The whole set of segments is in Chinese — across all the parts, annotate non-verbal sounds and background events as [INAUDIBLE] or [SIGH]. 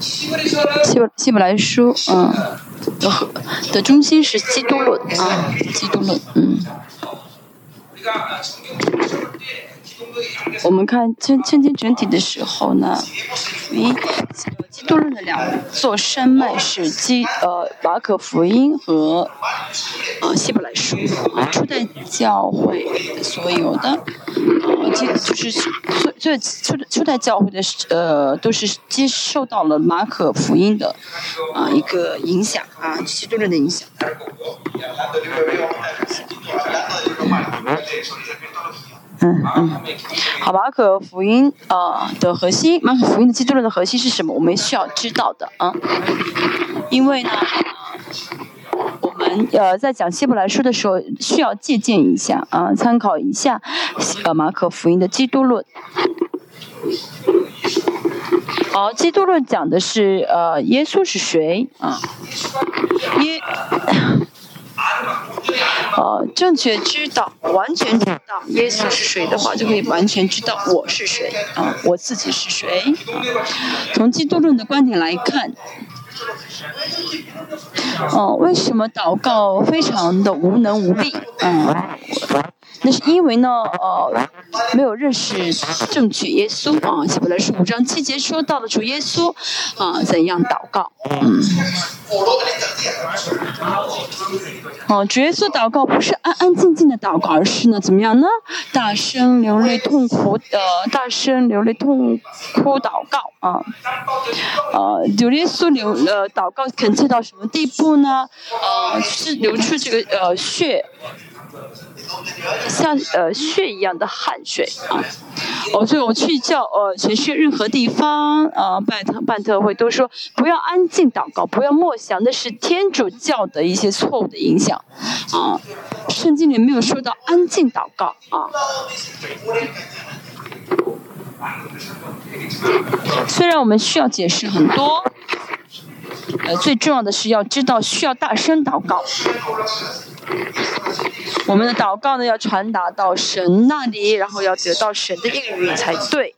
希伯希伯来书，嗯，的的中心是基督论啊，基督论，嗯。我们看圣圣经整体的时候呢，一基督论的两座山脉是基呃马可福音和呃希伯来书啊，初代教会所有的呃就是初初初初代教会的呃都是接受到了马可福音的啊一个影响啊基督论的影响。嗯嗯，好，马可福音啊的核心，马可福音的基督论的核心是什么？我们需要知道的啊，因为呢，呃在讲希伯来书的时候需要借鉴一下啊，参考一下呃马可福音的基督论。好，基督论讲的是呃耶稣是谁啊？耶。呃，[COUGHS] 正确知道，完全知道耶稣是谁的话，就可以完全知道我是谁啊，我自己是谁啊。从基督论的观点来看，哦，为什么祷告非常的无能无力？嗯。那是因为呢，呃，没有认识正确耶稣啊。希伯来书五章七节说到了主耶稣啊，怎样祷告？嗯。哦，主耶稣祷告不是安安静静的祷告，而是呢，怎么样呢？大声流泪痛苦，呃，大声流泪痛哭祷告啊。呃，主耶稣流呃祷告恳切到什么地步呢？呃，是流出这个呃血。像呃血一样的汗水啊！哦，所以我去叫呃全世界任何地方啊拜特办特会都说不要安静祷告，不要默想，那是天主教的一些错误的影响啊。圣经里没有说到安静祷告啊。虽然我们需要解释很多，呃，最重要的是要知道需要大声祷告。我们的祷告呢，要传达到神那里，然后要得到神的应允才对。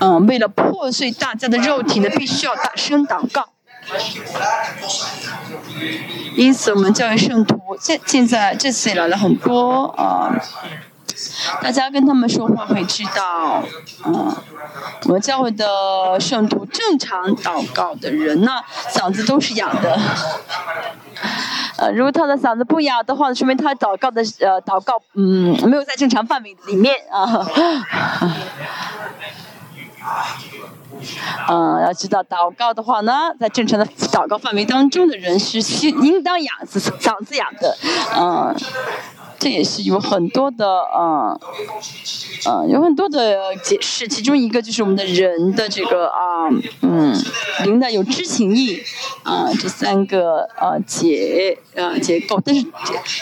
嗯，为了破碎大家的肉体呢，必须要大声祷告。因此，我们教育圣徒现现在这次也来了很多啊。大家跟他们说话会知道，嗯，我们教会的圣徒正常祷告的人呢，嗓子都是哑的。呃，如果他的嗓子不哑的话，说明他祷告的呃祷告嗯没有在正常范围里面啊。嗯，[LAUGHS] 要知道祷告的话呢，在正常的祷告范围当中的人是应当哑嗓子哑的，嗯。这也是有很多的，嗯，嗯，有很多的解释。其中一个就是我们的人的这个啊，嗯，灵的有知情意，啊，这三个啊结啊结构。但是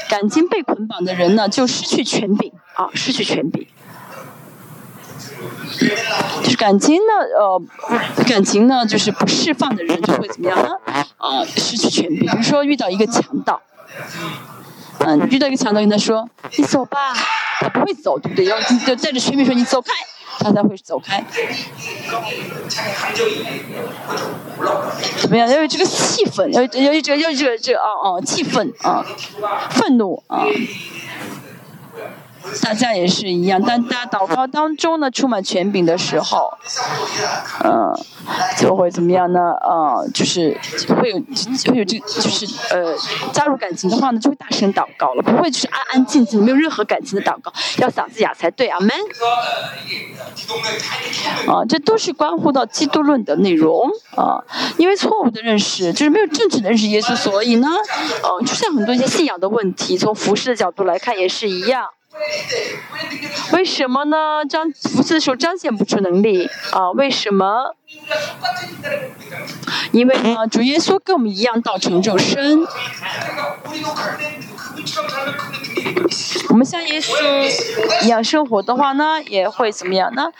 感情被捆绑的人呢，就失去权柄啊，失去权柄。就是感情呢，呃，感情呢，就是不释放的人就会怎么样呢？啊，失去权柄。比如说遇到一个强盗。嗯，遇到一个强盗，跟他说：“你走吧。”他不会走，对不对？要就带着权柄说：“你走开。”他才会走开。怎么样？要有这个气氛，要要有这个要这个这啊啊气氛啊，愤怒啊。大家也是一样，当大家祷告当中呢，充满权柄的时候，嗯，就会怎么样呢？呃，就是会有会有这，就是呃，加入感情的话呢，就会大声祷告了，不会就是安安静静没有任何感情的祷告，要嗓子哑才对，啊，man。啊，这都是关乎到基督论的内容啊，因为错误的认识就是没有正确的认识耶稣，所以呢，呃，出现很多一些信仰的问题，从服饰的角度来看也是一样。为什么呢？彰服侍的时候彰显不出能力啊？为什么？因为呢，主耶稣跟我们一样道成肉身。我们像耶稣一样生活的话呢，也会怎么样呢？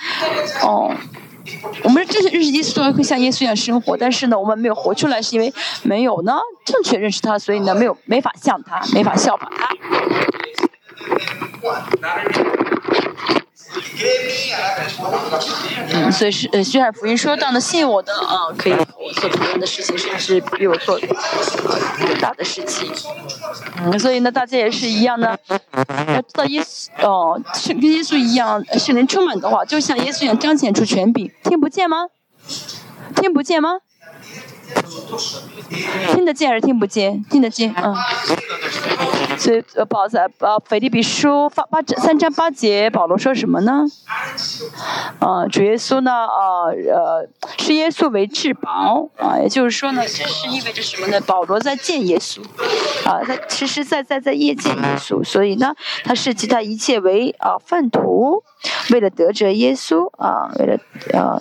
哦，我们这些认识耶稣会像耶稣一样生活，但是呢，我们没有活出来，是因为没有呢正确认识他，所以呢，没有没法像他，没法效仿他。嗯，所以是呃，约翰福音说到呢，信我的啊，可以我做别人的事情，甚至比我做更大的事情。嗯，所以呢，大家也是一样呢，要知道耶稣哦，是跟耶稣一样，圣灵充满的话，就像耶稣一样彰显出权柄。听不见吗？听不见吗？听得见还是听不见？听得见，嗯。所以，呃，保在呃，腓立比书八八三章八节，保罗说什么呢？啊，主耶稣呢，啊，呃，视耶稣为至宝，啊，也就是说呢，这是意味着什么呢？保罗在见耶稣，啊，他实实在在在夜见耶稣，所以呢，他视其他一切为啊粪土，为了得着耶稣，啊，为了啊。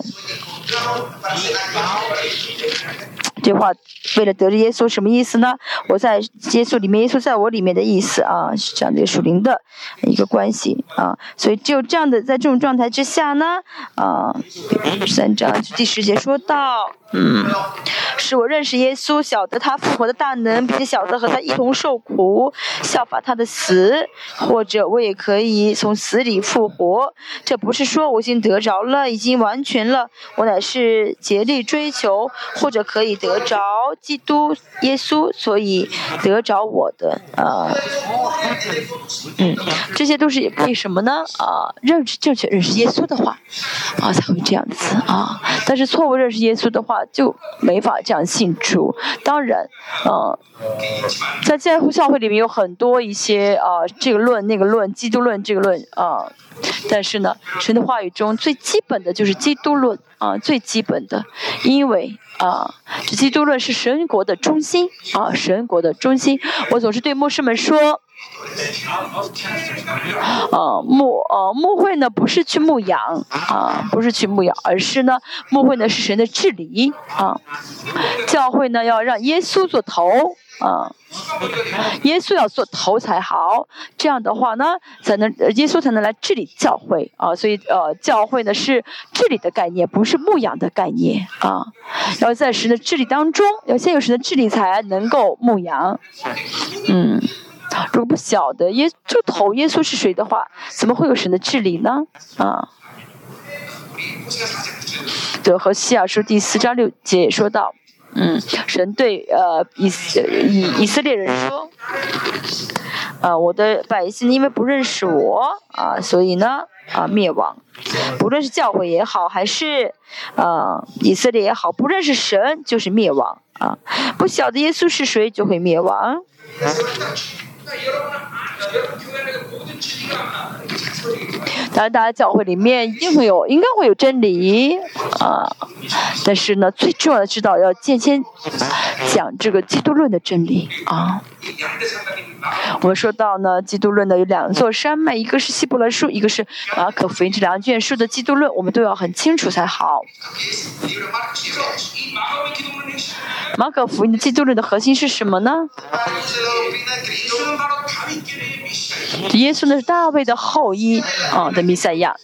这话为了得着耶稣什么意思呢？我在耶稣里面，耶稣在我里面的意思啊，是这样的属灵的一个关系啊。所以只有这样的，在这种状态之下呢，啊，第三章第十节说到。嗯，是我认识耶稣，晓得他复活的大能，并且晓得和他一同受苦，效法他的死，或者我也可以从死里复活。这不是说我已经得着了，已经完全了，我乃是竭力追求，或者可以得着基督耶稣，所以得着我的啊。嗯，这些都是为什么呢？啊，认识正确认识耶稣的话，啊才会这样子啊。但是错误认识耶稣的话。就没法这样信主。当然，嗯，在教会里面有很多一些啊，这个论那个论，基督论这个论啊。但是呢，神的话语中最基本的就是基督论啊，最基本的，因为啊，这基督论是神国的中心啊，神国的中心。我总是对牧师们说。啊，牧呃牧会呢不是去牧羊啊，不是去牧羊，而是呢牧会呢是神的治理啊。教会呢要让耶稣做头啊，耶稣要做头才好，这样的话呢才能耶稣才能来治理教会啊。所以呃教会呢是治理的概念，不是牧养的概念啊。要在神的治理当中，要先有神的治理才能够牧羊，嗯。如果不晓得耶就头耶稣是谁的话，怎么会有神的治理呢？啊，对，和西亚书第四章六节也说到，嗯，神对呃以以以色列人说，啊，我的百姓因为不认识我啊，所以呢啊灭亡，不论是教会也好，还是啊以色列也好，不认识神就是灭亡啊，不晓得耶稣是谁就会灭亡。当然，大家教会里面一定会有，应该会有真理啊。但是呢，最重要的知道要渐先讲这个基督论的真理啊。我们说到呢，基督论呢有两座山脉，一个是希伯来书，一个是马可福音这两卷书的基督论，我们都要很清楚才好。马可福音的基督论的核心是什么呢？耶稣呢是大卫的后裔啊的弥赛亚。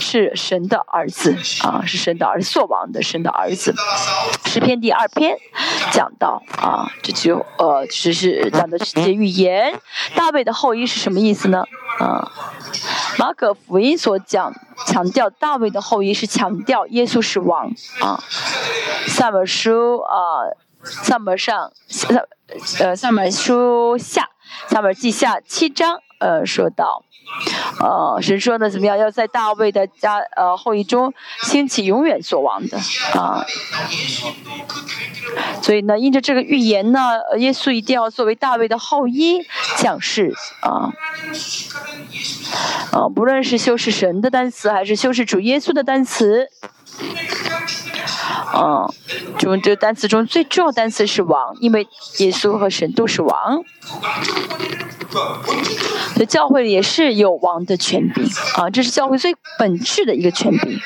是神的儿子啊，是神的儿子，作王的神的儿子。诗篇第二篇讲到啊，这就呃，只是讲的这些预言。大卫的后裔是什么意思呢？啊，马可福音所讲强调大卫的后裔是强调耶稣是王啊。萨本书啊，萨本上萨呃萨本书下萨本记下七章呃说到。呃，神说呢，怎么样？要在大卫的家呃后裔中兴起永远作王的啊。所以呢，因着这个预言呢，耶稣一定要作为大卫的后裔降世啊。呃，不论是修饰神的单词，还是修饰主耶稣的单词。嗯，中这个单词中最重要单词是王，因为耶稣和神都是王。所以教会也是有王的权柄啊，这是教会最本质的一个权柄。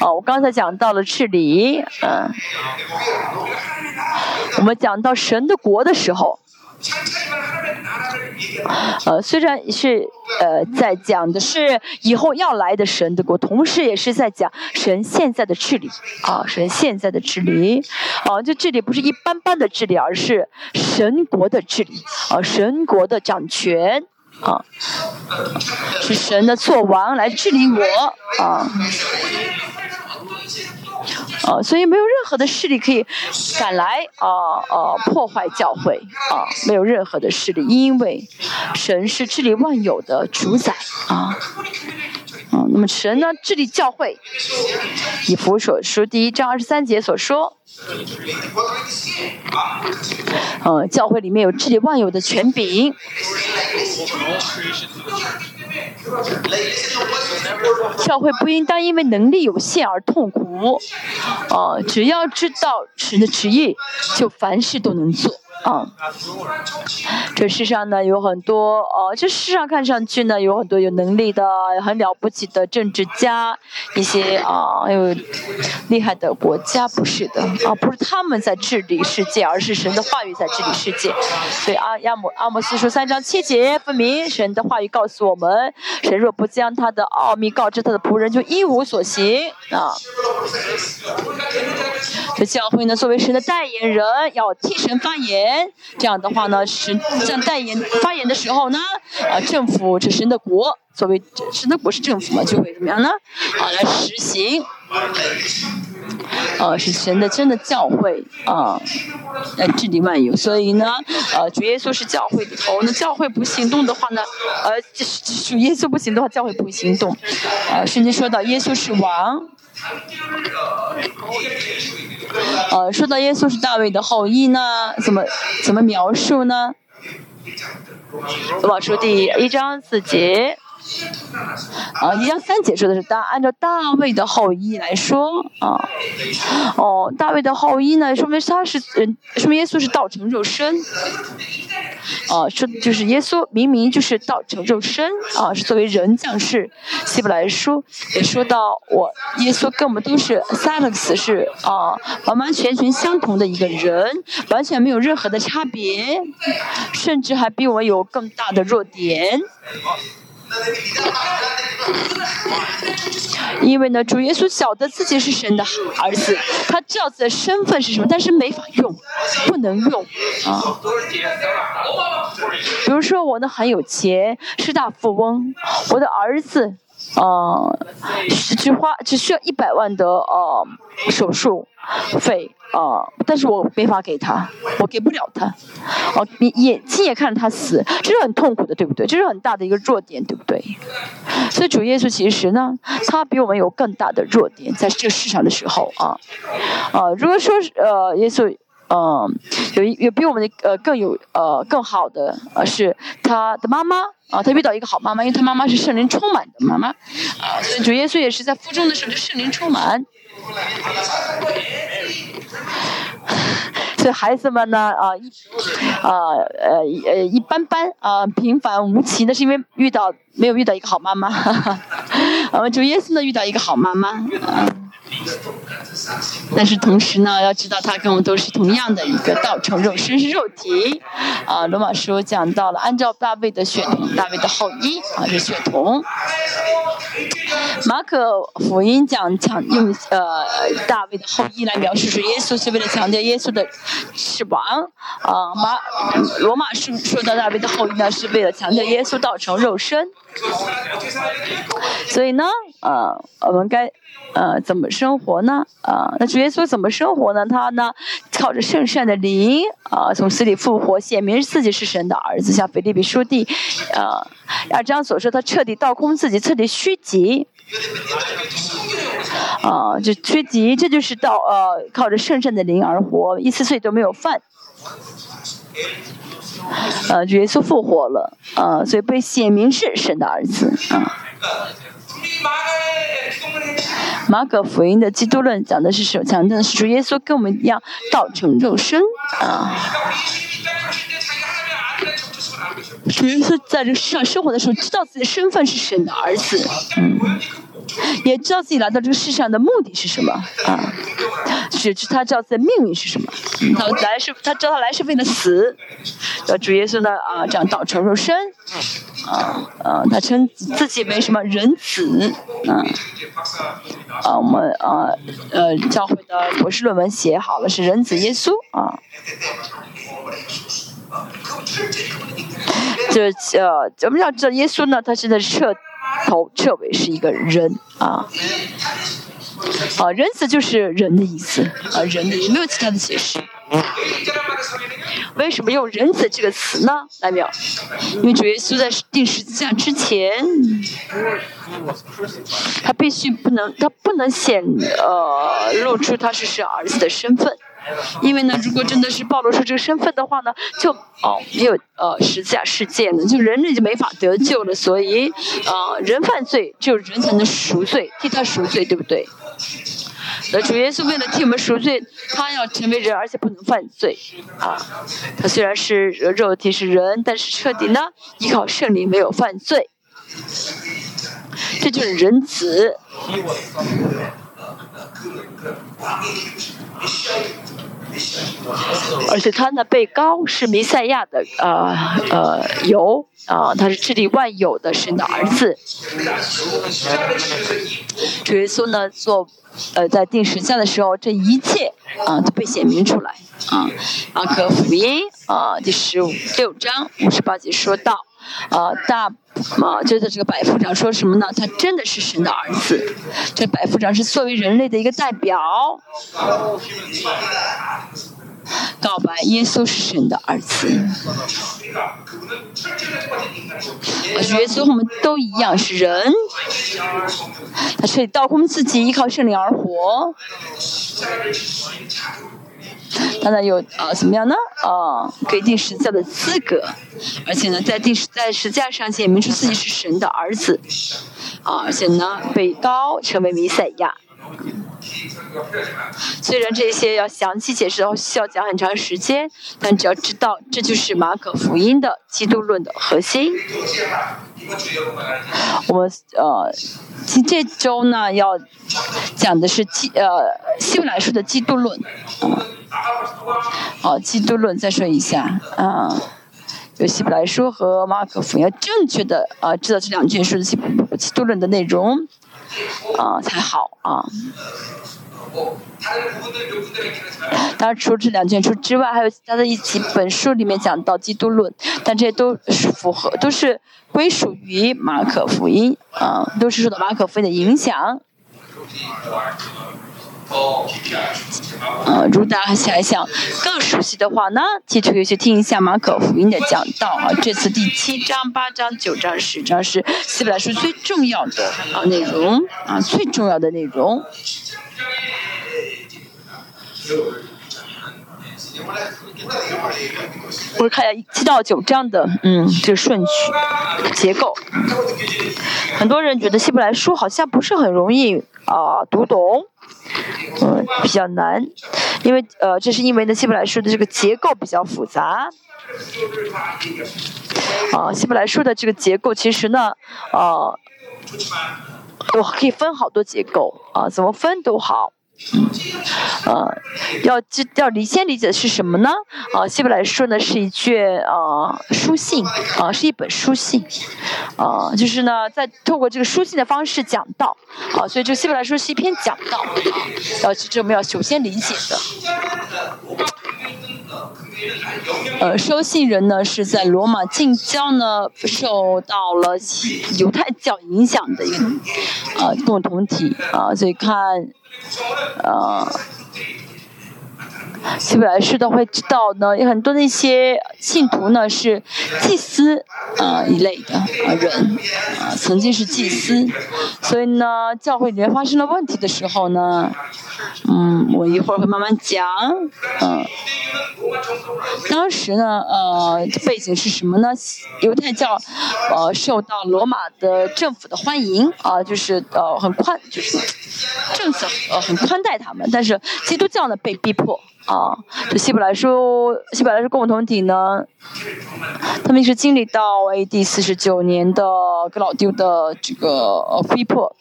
哦，我刚才讲到了治理，嗯，我们讲到神的国的时候。呃，虽然是呃在讲的是以后要来的神的国，同时也是在讲神现在的治理啊，神现在的治理啊，这治理不是一般般的治理，而是神国的治理啊，神国的掌权啊。是神的作王来治理我啊。啊，所以没有任何的势力可以赶来啊啊破坏教会啊，没有任何的势力，因为神是治理万有的主宰啊。啊，那么神呢治理教会，以弗所书第一章二十三节所说，呃，教会里面有治理万有的权柄。教会不应当因为能力有限而痛苦，哦，只要知道神的旨意，就凡事都能做。啊，这世上呢有很多哦，这世上看上去呢有很多有能力的、很了不起的政治家，一些啊有厉害的国家，不是的啊，不是他们在治理世界，而是神的话语在治理世界。所以阿亚姆阿姆斯书三章七节分明，神的话语告诉我们：神若不将他的奥秘告知他的仆人，就一无所行啊。这教会呢，作为神的代言人，要替神发言。这样的话呢，神在代言发言的时候呢，啊，政府这神的国，作为神的国是政府嘛，就会怎么样呢？啊，来实行，啊，是神的真的教会啊，来治理万有。所以呢，呃，主耶稣是教会的头，那教会不行动的话呢，呃，主耶稣不行的话，教会不会行动。啊，圣经说到耶稣是王。呃，说到耶稣是大卫的后裔呢，怎么怎么描述呢？往书第一章四节。啊，一章三解说的是大，按照大卫的后裔来说啊，哦，大卫的后裔呢，说明他是人，说明耶稣是道成肉身，啊，说就是耶稣明明就是道成肉身啊，是作为人降世。希伯来书也说到，我耶稣跟我们都是 s a l x 是啊，完完全全相同的一个人，完全没有任何的差别，甚至还比我有更大的弱点。[LAUGHS] 因为呢，主耶稣晓得自己是神的儿子，他知道自己的身份是什么，但是没法用，不能用啊。比如说，我呢很有钱，是大富翁，我的儿子。呃，只花只需要一百万的呃手术费啊，但是我没法给他，我给不了他。哦，你眼亲眼看着他死，这是很痛苦的，对不对？这是很大的一个弱点，对不对？所以主耶稣其实呢，他比我们有更大的弱点，在这个世上的时候啊啊，如果说呃耶稣。嗯，有有比我们的呃更有呃更好的呃是他的妈妈啊，他遇到一个好妈妈，因为他妈妈是圣灵充满的妈妈啊，所以主耶稣也是在腹中的时候就圣灵充满。[LAUGHS] 所以孩子们呢啊一啊呃呃一般般啊平凡无奇，那是因为遇到没有遇到一个好妈妈。我 [LAUGHS] 们，主耶稣呢遇到一个好妈妈啊。但是同时呢，要知道他跟我们都是同样的一个道成肉身是肉体，啊，罗马书讲到了按照大卫的血统，大卫的后裔啊是血统。马可福音讲强用呃大卫的后裔来描述说耶稣是为了强调耶稣的是王，啊马罗马书说到大卫的后裔呢是为了强调耶稣道成肉身。所以呢，呃，我们该。呃，怎么生活呢？啊，那主耶稣怎么生活呢？他呢，靠着圣善的灵啊，从死里复活，显明自己是神的儿子。像腓立比书第，呃，二章所说，他彻底倒空自己，彻底虚极。啊，就虚极，这就是到呃，靠着圣善的灵而活，一次罪都没有犯。呃，主耶稣复活了，啊，所以被显明是神的儿子啊。马可福音的基督论讲的是什么？讲的是主耶稣跟我们一样道成肉身啊。主耶稣在这世上生活的时候，知道自己身份是神的儿子，嗯，也知道自己来到这个世上的目的是什么啊。是他知道自己的命运是什么，他来是他知道他来是为了死。主耶稣呢啊，这样道成肉身。啊啊，他称自己为什么人子？啊啊，我们啊呃教会的博士论文写好了，是人子耶稣啊。这呃，我们要知道耶稣呢，他现在彻头彻尾是一个人啊。啊，仁慈就是人的意思啊，人的意思没有其他的解释。为什么用仁慈这个词呢？来没有？因为主耶稣在定十字架之前，他必须不能，他不能显呃露出他是神儿子的身份。因为呢，如果真的是暴露出这个身份的话呢，就哦没有呃十字架事件了，就人类就没法得救了。所以啊，人犯罪，只有人才能赎罪，替他赎罪，对不对？那主耶稣为了替我们赎罪，他要成为人，而且不能犯罪啊。他虽然是肉体是人，但是彻底呢依靠圣灵没有犯罪，这就是人子。而且他呢被高是弥赛亚的呃呃有啊，他是治理万有的神的儿子。主耶稣呢做呃在定时架的时候，这一切啊都被显明出来啊。马可福音啊第十五六章五十八节说到啊大啊就是这个百夫长说什么呢？他真的是神的儿子。这百夫长是作为人类的一个代表。告白耶稣是神的儿子，耶稣和我们都一样是人，他彻底倒空自己，依靠圣灵而活。[LAUGHS] 他呢有啊怎么样呢？啊，可以定十字架的资格，而且呢在定在十字架上显明出自己是神的儿子，啊，而且呢被高成为弥赛亚。虽然这些要详细解释的话需要讲很长时间，但只要知道这就是马可福音的基督论的核心。我们呃，其这周呢要讲的是基呃希伯来书的基督论。好，基督论再说一下啊，有希伯来书和马可福音，正确的啊知道这两卷书的基督论的内容啊才好啊。当然，除了这两卷书之外，还有其他的一几本书里面讲到基督论，但这些都是符合，都是归属于马可福音啊，都是受到马可福音的影响。呃，如果大家还想更熟悉的话呢，记住去听一下马可福音的讲道啊。这次第七章、八章、九章、十章是希伯来书最重要的啊内容啊，最重要的内容。我看一下七到九章的，嗯，这个顺序结构。很多人觉得希伯来书好像不是很容易啊读懂，嗯，比较难，因为呃，这是因为呢希伯来书的这个结构比较复杂。啊，希伯来书的这个结构其实呢，啊，我可以分好多结构啊，怎么分都好。呃，要知要理先理解的是什么呢？啊，希伯来说呢是一卷啊书信啊，是一本书信啊，就是呢在透过这个书信的方式讲道啊，所以这个希伯来书是一篇讲道啊，要这我们要首先理解的。呃，收信人呢是在罗马近郊呢受到了犹太教影响的一个呃共同体啊，所以看。呃，希伯来书的会知道呢，有很多的一些信徒呢是祭司啊一类的啊人啊，曾经是祭司，所以呢，教会里面发生了问题的时候呢，嗯，我一会儿会慢慢讲，嗯，当时呢，呃，背景是什么呢？犹太教呃受到罗马的政府的欢迎啊，就是呃很宽，就是政策呃很宽待他们，但是基督教呢被逼迫。啊，这希伯来书，希伯来书共同体呢，他们是经历到 A.D. 四十九年的格老丢的这个逼迫，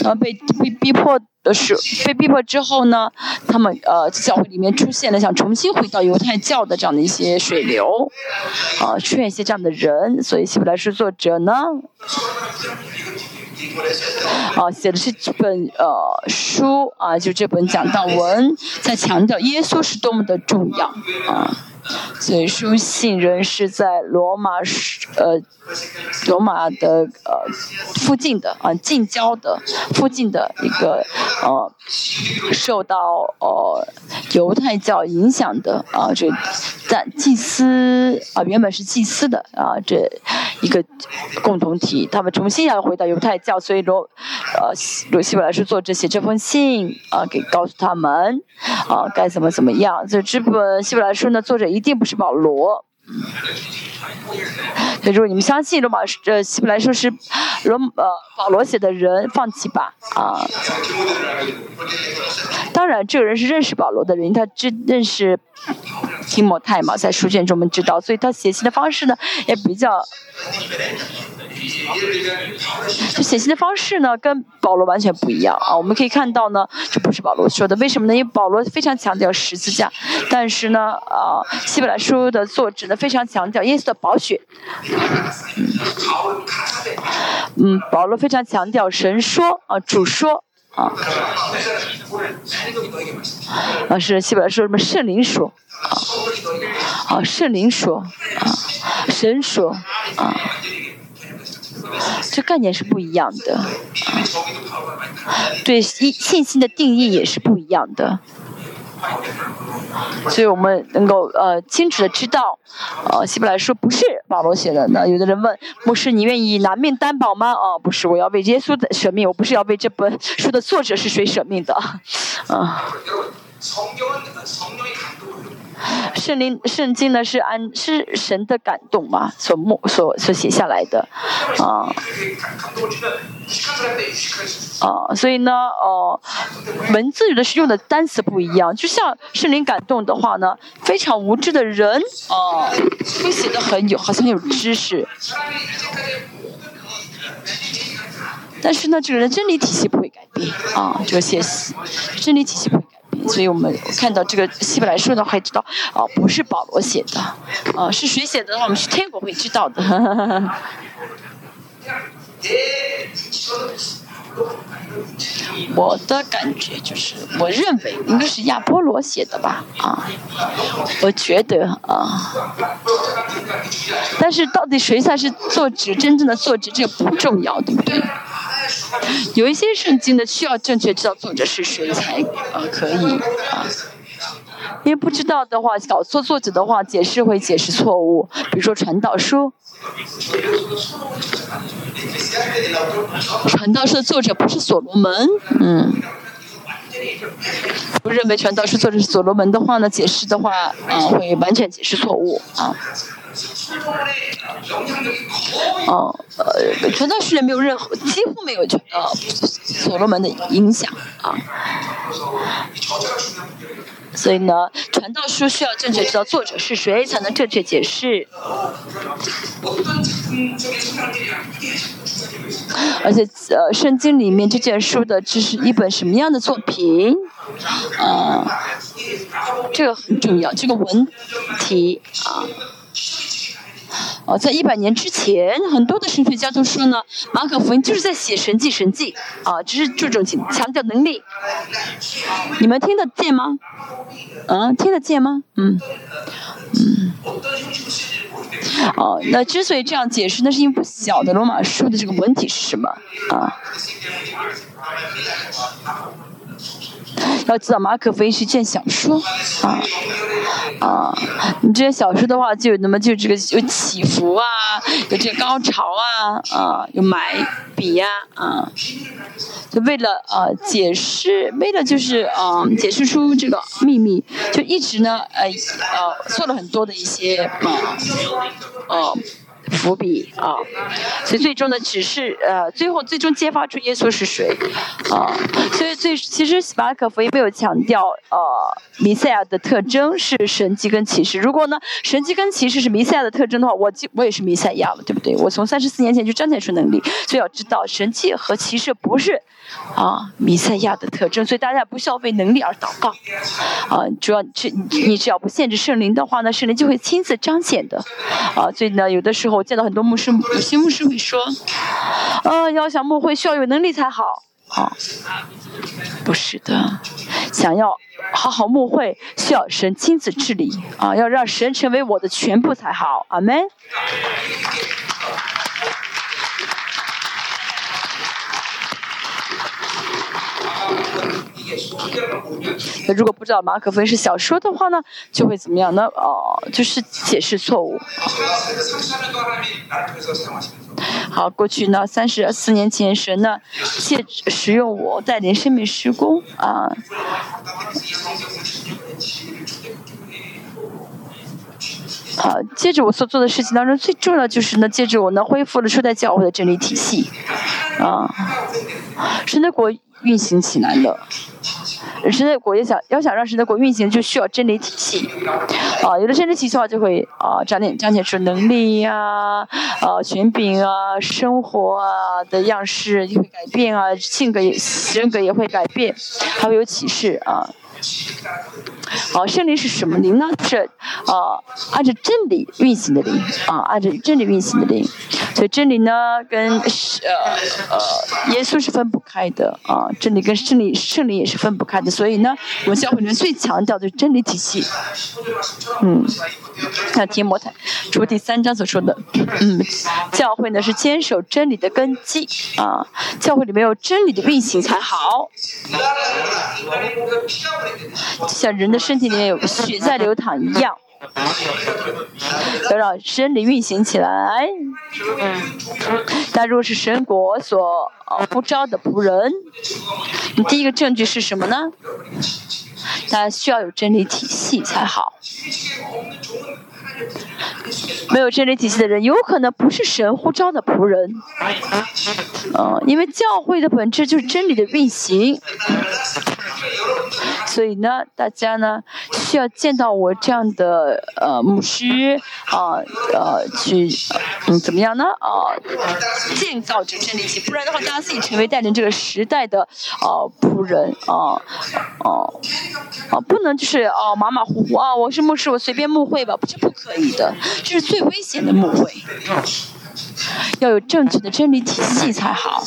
然后被被逼迫的是被逼迫之后呢，他们呃教会里面出现了想重新回到犹太教的这样的一些水流，啊，出现一些这样的人，所以希伯来书作者呢。啊，写的是这本呃书啊，就这本讲道文，在强调耶稣是多么的重要啊。所以书信人是在罗马是呃罗马的呃附近的啊近郊的附近的一个呃受到呃犹太教影响的啊这在祭司啊原本是祭司的啊这一个共同体，他们重新要回到犹太教，所以罗呃罗希伯来书作者写这封信啊给告诉他们啊该怎么怎么样。这这本希伯来书呢作者一定不是保罗。所以，如果你们相信罗马呃希伯来说是罗呃保罗写的人，放弃吧啊。当然，这个人是认识保罗的人，他知认识提摩太嘛，在书卷中我们知道，所以他写信的方式呢也比较。就写信的方式呢，跟保罗完全不一样啊！我们可以看到呢，这不是保罗说的，为什么呢？因为保罗非常强调十字架，但是呢，啊，希伯来书的作者呢非常强调耶稣的宝血。嗯，保罗非常强调神说啊，主说啊，啊是西伯来说什么圣灵说。啊，圣灵说啊，神说啊。这概念是不一样的，啊，对信信心的定义也是不一样的，所以我们能够呃清楚的知道，呃希伯来说不是保罗写的。那有的人问牧师，你愿意拿命担保吗？啊，不是，我要为耶稣的舍命，我不是要为这本书的作者是谁舍命的，啊。圣灵圣经呢是按是神的感动嘛所默所所写下来的。啊。啊所以呢哦文字的是用的单词不一样。就像圣灵感动的话呢非常无知的人啊会写的很有好像很有知识，但是呢这个人真理体系不会改变。啊这个写真理体系不会改。所以我们看到这个希伯来书的话，知道哦，不是保罗写的，啊，是谁写的？我们是天国会知道的。[LAUGHS] 我的感觉就是，我认为应该是亚波罗写的吧，啊，我觉得啊，但是到底谁才是作者？真正的作者这个不重要，对不对？有一些圣经的，需要正确知道作者是谁才呃可以啊，因为不知道的话，搞错作者的话，解释会解释错误。比如说传道书，传道书的作者不是所罗门，嗯，不认为传道书作者是所罗门的话呢，解释的话啊会完全解释错误啊。哦，呃，传道书里没有任何，几乎没有传呃所罗门的影响啊。所以呢，传道书需要正确知道作者是谁，才能正确解释。而且，呃，圣经里面这件书的这是一本什么样的作品？啊，这个很重要，这个文题啊。哦，在一百年之前，很多的神学家都说呢，马可福音就是在写神迹神迹，啊，只是注重强强调能力。你们听得见吗？嗯，听得见吗？嗯，嗯。哦，那之所以这样解释，那是因为不晓得罗马书的这个文体是什么啊。[LAUGHS] 要知道马可福音是一件小说，啊啊，你这些小说的话，就那么就这个有起伏啊，有这个高潮啊，啊，有埋笔呀，啊，就为了呃解释，为了就是啊解释出这个秘密，就一直呢呃呃做了很多的一些啊呃。伏笔啊，所以最终呢，只是呃，最后最终揭发出耶稣是谁啊。所以最其实马可福音没有强调呃弥赛亚的特征是神迹跟启示。如果呢神迹跟启示是弥赛亚的特征的话，我就我也是弥赛亚了，对不对？我从三十四年前就彰显出能力，所以要知道神迹和启示不是啊弥赛亚的特征。所以大家不需要为能力而祷告啊，主要去你只要不限制圣灵的话呢，圣灵就会亲自彰显的啊。所以呢，有的时候。见到很多牧师，有些牧师会说，呃，要想牧会需要有能力才好。啊，不是的，想要好好牧会，需要神亲自治理啊，要让神成为我的全部才好。阿门。那如果不知道马可福音是小说的话呢，就会怎么样呢？哦，就是解释错误。好，过去呢，三十四年前，神呢借使用我带领生命施工啊。好，接着我所做的事情当中，最重要就是呢，接着我呢恢复了初代教会的真理体系啊，神的国运行起来的。神的国也想要想让神的国运行，就需要真理体系。啊，有了真理体系的话，就会啊彰显彰显出能力呀，啊权柄啊，生活啊的样式就会改变啊，性格也人格也会改变，还会有启示啊。好，圣灵是什么灵呢？是啊，按照真理运行的灵啊，按照真理运行的灵。所以真理呢，跟呃呃耶稣是分不开的啊，真理跟圣灵圣灵也是分不开的。所以呢，我们教会里面最强调的是真理体系。嗯，看提摩太除第三章所说的，嗯，教会呢是坚守真理的根基啊，教会里面有真理的运行才好。像人的身体里面有血在流淌一样，要让真理运行起来。嗯但如果是神国所呼召的仆人，你第一个证据是什么呢？大家需要有真理体系才好。没有真理体系的人，有可能不是神呼召的仆人。嗯，因为教会的本质就是真理的运行。所以呢，大家呢需要见到我这样的呃牧师啊呃去嗯怎么样呢啊建造这真理体，不然的话，大家自己成为带领这个时代的啊仆人啊啊啊不能就是啊马马虎虎啊我是牧师我随便牧会吧，这不可以的，这是最危险的牧会。要有正确的真理体系才好。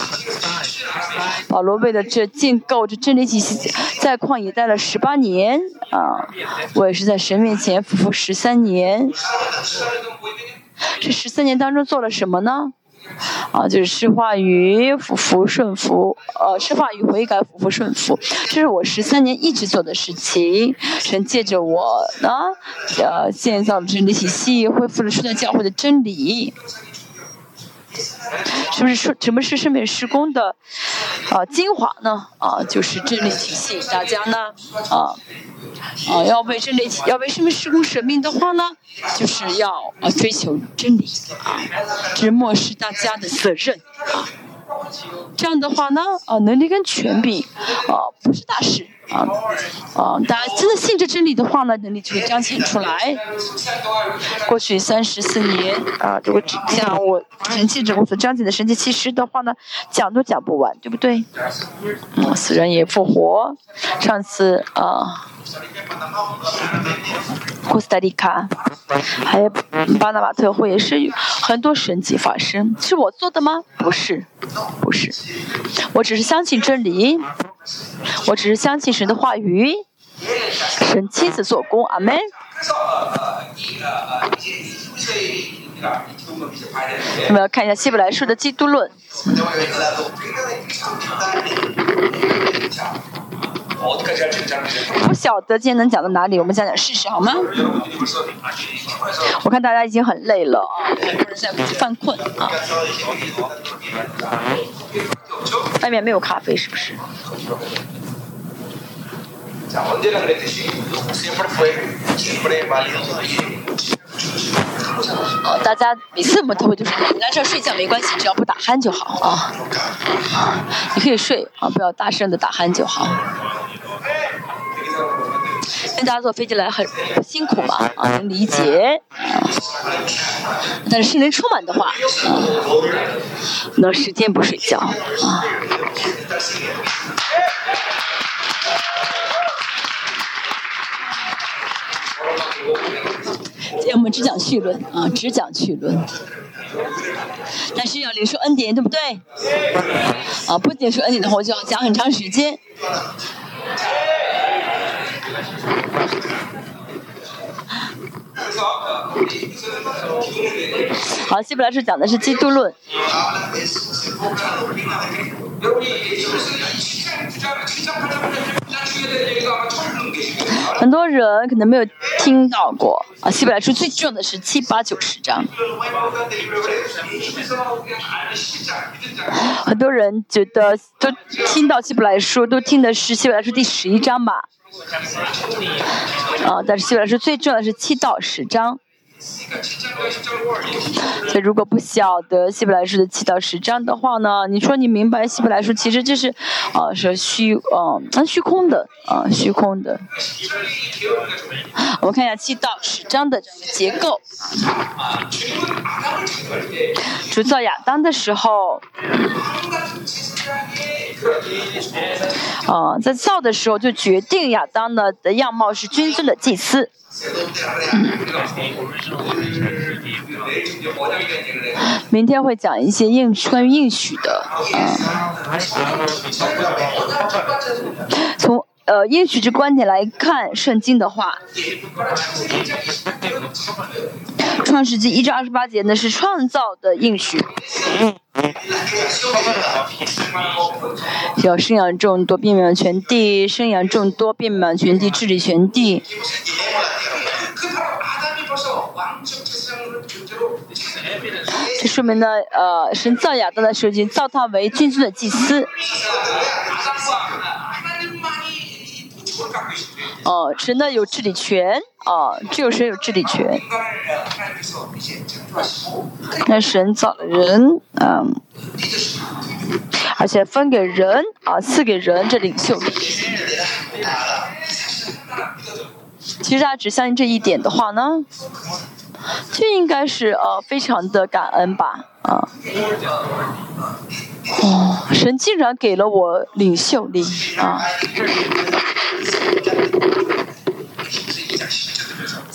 保罗为了这建构这真理体系，在旷野待了十八年啊，我也是在神面前服十三年。这十三年当中做了什么呢？啊，就是施话语，服服顺服，呃，施话语悔改，服服顺服，这是我十三年一直做的事情。神借着我呢，呃，建造了真理体系，恢复了初代教会的真理。什么是说什么是生命施工的啊精华呢？啊，就是真理体系。大家呢啊啊要为真理体要为圣美施工生命的话呢，就是要啊追求真理啊，这是大家的责任啊。这样的话呢，啊，能力跟权柄，啊，不是大事，啊，啊，大家真的信着真理的话呢，能力就会彰显出来。过去三十四年，啊，如果像我神记者我所彰显的神迹其实的话呢，讲都讲不完，对不对？嗯，死人也复活。上次啊。库斯达利卡，还有巴拿马特会也是很多神迹发生，是我做的吗？不是，不是，我只是相信真理，我只是相信神的话语，神亲自做工，阿门。我们要看一下希伯来书的基督论。不晓得今天能讲到哪里，我们讲讲试试好吗？我看大家已经很累了啊，在犯困啊。外面没有咖啡是不是？哦，大家每次我们都会就是来这睡觉没关系，只要不打鼾就好啊。你可以睡啊，不要大声的打鼾就好。跟大家坐飞机来很辛苦嘛啊，能理解。但是心灵充满的话，啊，那时间不睡觉啊。我们只讲绪论啊，只讲绪论。但是要领受恩典，对不对？啊，不领受恩典的话，我就要讲很长时间。好，希伯来书讲的是基督论。很多人可能没有听到过啊，希伯来书最重要的是七八九十章。很多人觉得都听到希伯来书，都听的是希伯来书第十一章吧。啊，但是希伯来书最重要的是七到十章。所以，如果不晓得希伯来书的七到十章的话呢，你说你明白希伯来书其实就是，啊，是虚，嗯，虚空的，啊，虚空的。我们看一下七到十章的这个结构。主造亚当的时候，[LAUGHS] 哦，在造的时候就决定亚当的的样貌是君尊的祭司。明天会讲一些应关于应许的，啊，从呃应许之观点来看圣经的话，创世纪一至二十八节呢是创造的应许。要生养众多，遍满全地；生养众多，遍满全地，治理全地。这说明呢，呃，神造亚当的时候，就造他为君尊的祭司。哦，神呢有治理权，哦，只有神有治理权。那神造了人，嗯，而且分给人，啊，赐给人这领袖。其实他只相信这一点的话呢，就应该是呃非常的感恩吧，啊。哦，神竟然给了我领袖力啊！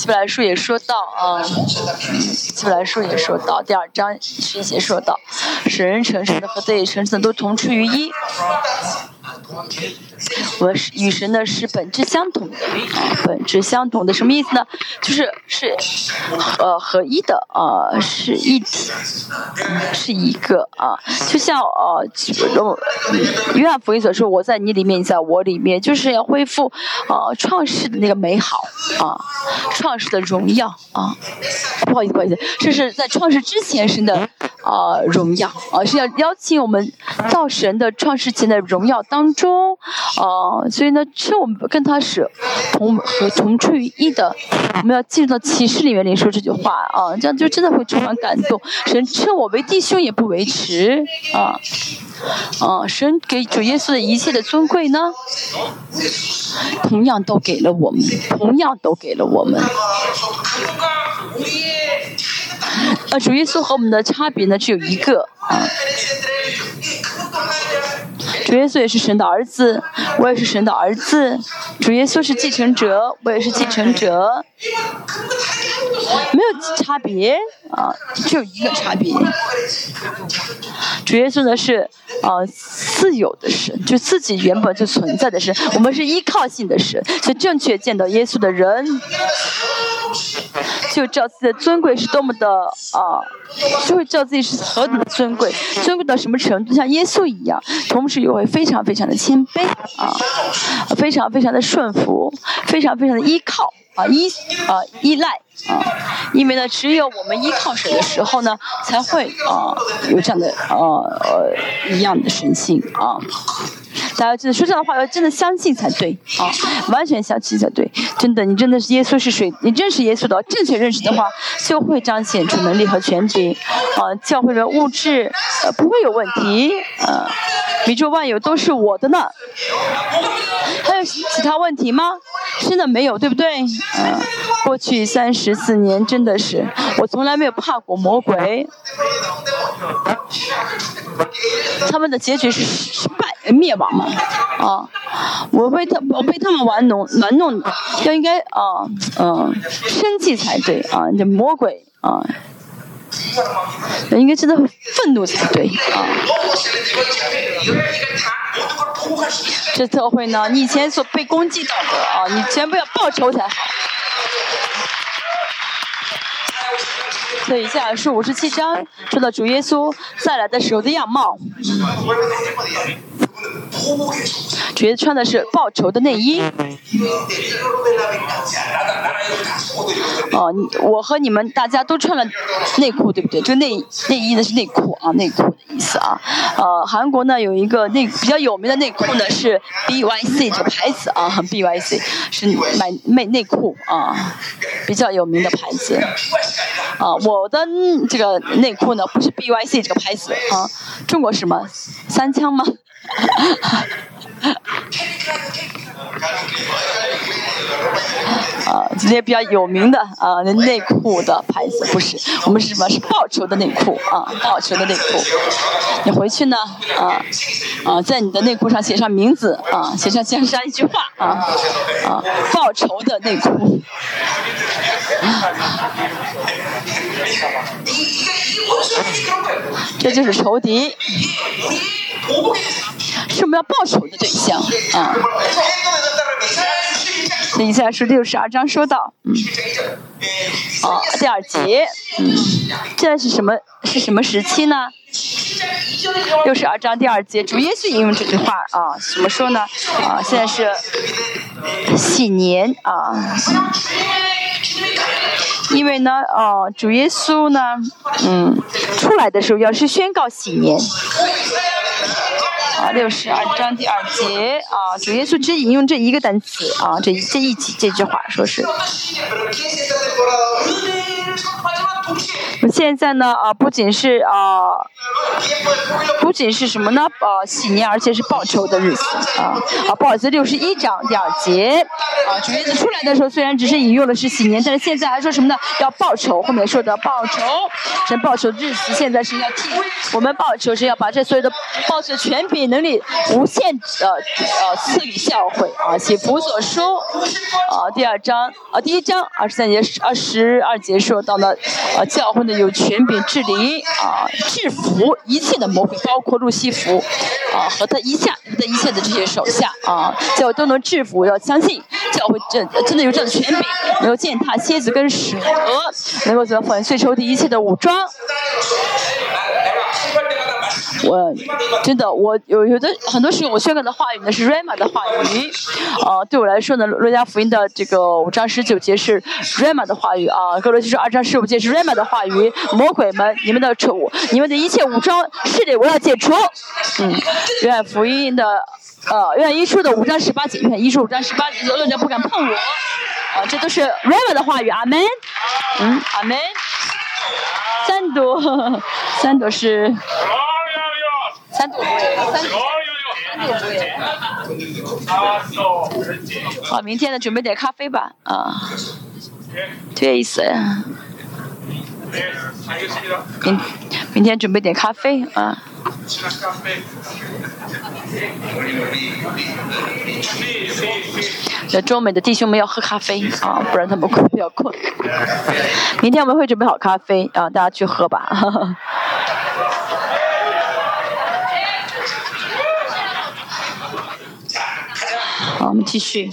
自来书也说到啊，希伯来书也说到第二章十节说到，使人成神的和对诚实的都同出于一。我是与神的是本质相同的，本质相同的什么意思呢？就是是，呃，合一的，啊，是一体，是一个，啊，就像呃，约翰福音所说，我在你里面，你在我里面，就是要恢复，呃，创世的那个美好，啊，创世的荣耀，啊，不好意思，不好意思，这是在创世之前神的，啊，荣耀，啊，是要邀请我们到神的创世前的荣耀当中。哦，所以呢，称我们跟他是同和同出于一的，我们要进入到启示里面领受这句话啊，这样就真的会充满感动。神称我为弟兄也不为迟啊，啊，神给主耶稣的一切的尊贵呢，同样都给了我们，同样都给了我们。啊，主耶稣和我们的差别呢，只有一个啊。主耶稣也是神的儿子，我也是神的儿子。主耶稣是继承者，我也是继承者，没有差别啊，只有一个差别。主耶稣呢是啊自有的神，就自己原本就存在的神，我们是依靠性的神，所以正确见到耶稣的人，[LAUGHS] 就知道自己的尊贵是多么的啊，就会知道自己是何等的尊贵，尊贵到什么程度，像耶稣一样，同时又会非常非常的谦卑啊，非常非常的顺服，非常非常的依靠。啊依啊依赖啊，因为呢，只有我们依靠神的时候呢，才会啊有这样的啊呃一样的神性啊。大家真的说这样的话，要真的相信才对啊，完全相信才对。真的，你真的是耶稣是谁？你认识耶稣的，正确认识的话，就会彰显出能力和权柄啊。教会的物质呃不会有问题啊，宇宙万有都是我的呢。还有其他问题吗？真的没有，对不对？嗯，过去三十四年真的是，我从来没有怕过魔鬼。[LAUGHS] 他们的结局是失败，灭亡嘛，啊，我被他我被他们玩弄玩弄，要应该啊嗯生气才对啊，这魔鬼啊，应该知道愤怒才对啊。这特会呢，你以前所被攻击到的啊，你全部要报仇才好。这一，下是五十七章说到主耶稣再来的时候的样貌。觉得穿的是报仇的内衣。哦，我和你们大家都穿了内裤，对不对？这个内内衣呢是内裤啊，内裤的意思啊。呃，韩国呢有一个内比较有名的内裤呢是 B Y C 这个牌子啊，B Y C 是买内内裤啊，比较有名的牌子。啊，我的这个内裤呢不是 B Y C 这个牌子啊，中国什么三枪吗？啊，[LAUGHS] 今天比较有名的啊，内裤的牌子不是，我们是什么？是报仇的内裤啊，报仇的内裤。你回去呢啊啊，在你的内裤上写上名字啊，写上写上一句话啊啊，报仇的内裤。[LAUGHS] 这就是仇敌。是我们要报仇的对象啊！等一下是六十二章说到，嗯，啊，第二节，嗯，现在是什么？是什么时期呢？六十二章第二节，主耶稣引用这句话啊，怎么说呢？啊，现在是喜年啊，因为呢，啊，主耶稣呢，嗯，出来的时候要是宣告喜年。啊，六十二章第二节啊，主耶稣只引用这一个单词啊，这这一集这句话说是。现在呢啊，不仅是啊，不仅是什么呢？呃，喜年，而且是报仇的日子啊啊！不好意思，六十一章第二节啊，主耶稣出来的时候虽然只是引用的是喜年，但是现在还说什么呢？要报仇，后面说的报仇，神报仇的日子，现在是要替我们报仇，是要把这所有的报仇权柄能力无限呃呃赐予教会啊，写福所书啊，第二章啊，第一章二十三节二十二节说到了啊，教会呢。有权柄治理啊，制服一切的魔鬼，包括路西弗啊和他一下的一切的这些手下啊，教会都能制服。要相信教会真真的有这样的权柄，能够践踏蝎子跟蛇，能够怎么粉碎仇敌一切的武装。我真的，我有有的很多时候我宣告的话语呢是 Rama 的话语，啊，对我来说呢，罗加福音的这个五章十九节是 Rama 的话语啊，哥罗西书二章十五节是 Rama 的话语，魔鬼们，你们的丑，你们的一切武装势力我要解除，嗯，愿福音的呃愿一书的五章十八节，愿一书五章十八节，罗家不敢碰我，啊，这都是 Rama 的话语，阿门，嗯，阿门，三朵，三朵是。三度好，明天呢，准备点咖啡吧，啊，这意思呀。明明天准备点咖啡啊。那中美的弟兄们要喝咖啡啊，不然他们困比较困。明天我们会准备好咖啡啊，大家去喝吧。我们继续。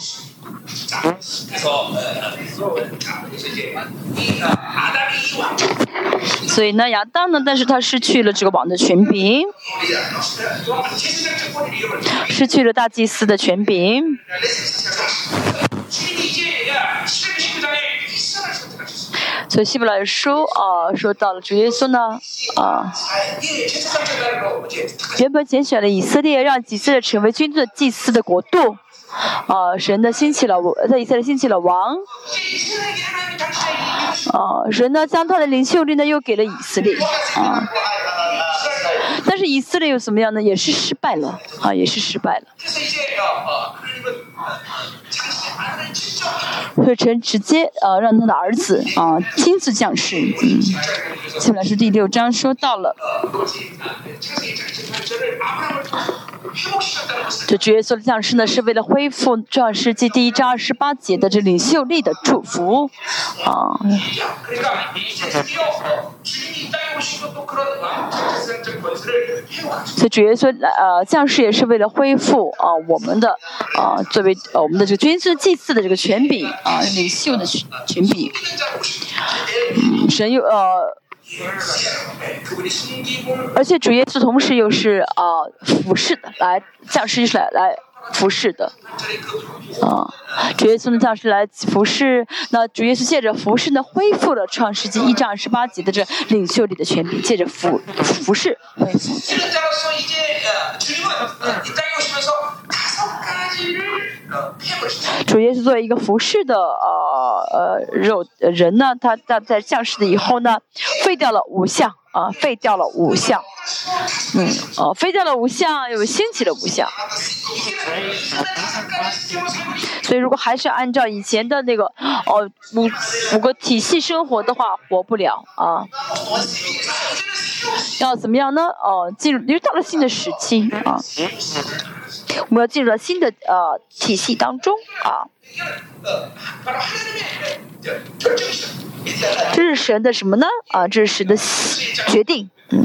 所以呢，亚当呢，但是他失去了这个王的权柄，失去了大祭司的权柄。所以希伯来书啊，说到了主耶稣呢啊，原本拣选了以色列，让以色列成为君尊祭司的国度。啊，神的兴起了，在以色列兴起了王。啊，神呢将他的领袖力呢又给了以色列。啊，但是以色列又怎么样呢？也是失败了。啊，也是失败了。会成直接呃让他的儿子啊亲自降世。嗯，接下来是第六章说到了。这主耶稣的降世呢，是为了恢复创世纪第一章二十八节的这领袖力的祝福，啊。所以主耶稣呃降世也是为了恢复啊我们的啊作为呃我们的这个君尊祭祀的这个权柄啊领袖的权柄，神又呃。而且主耶稣同时又是啊服侍的，来降世是来来服侍的，啊，主耶稣的降世来服侍，那主耶稣借着服侍呢，恢复了创世纪一章二十八节的这领袖里的权柄，借着服服侍恢复。主耶稣作为一个服侍的呃呃肉人呢，他他在降世的以后呢，废掉了五项啊，废掉了五项，嗯，哦，废掉了五项，又兴起了五项。所以如果还是按照以前的那个哦五五个体系生活的话，活不了啊。要怎么样呢？哦，进入又到了新的时期啊。我们要进入到新的呃体系当中啊，这是神的什么呢？啊，这是神的决定。嗯，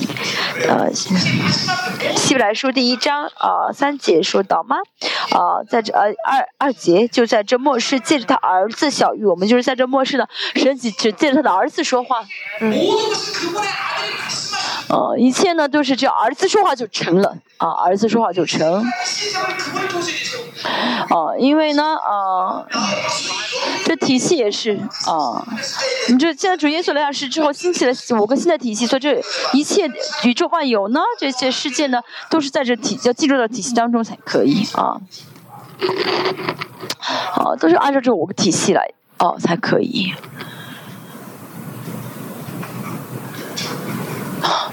呃，希伯来书第一章啊三节说到吗？啊，在这呃二二节就在这末世借着他儿子小玉，我们就是在这末世呢，神只只借着他的儿子说话。嗯。啊，一切呢都是只要儿子说话就成了啊，儿子说话就成。哦，因为呢，啊，这体系也是啊，你这现在主耶稣来世之后兴起了五个新的体系，所以这一切宇宙万有呢，这些世界呢，都是在这体要进入到体系当中才可以啊。好，都是按照这五个体系来哦才可以。啊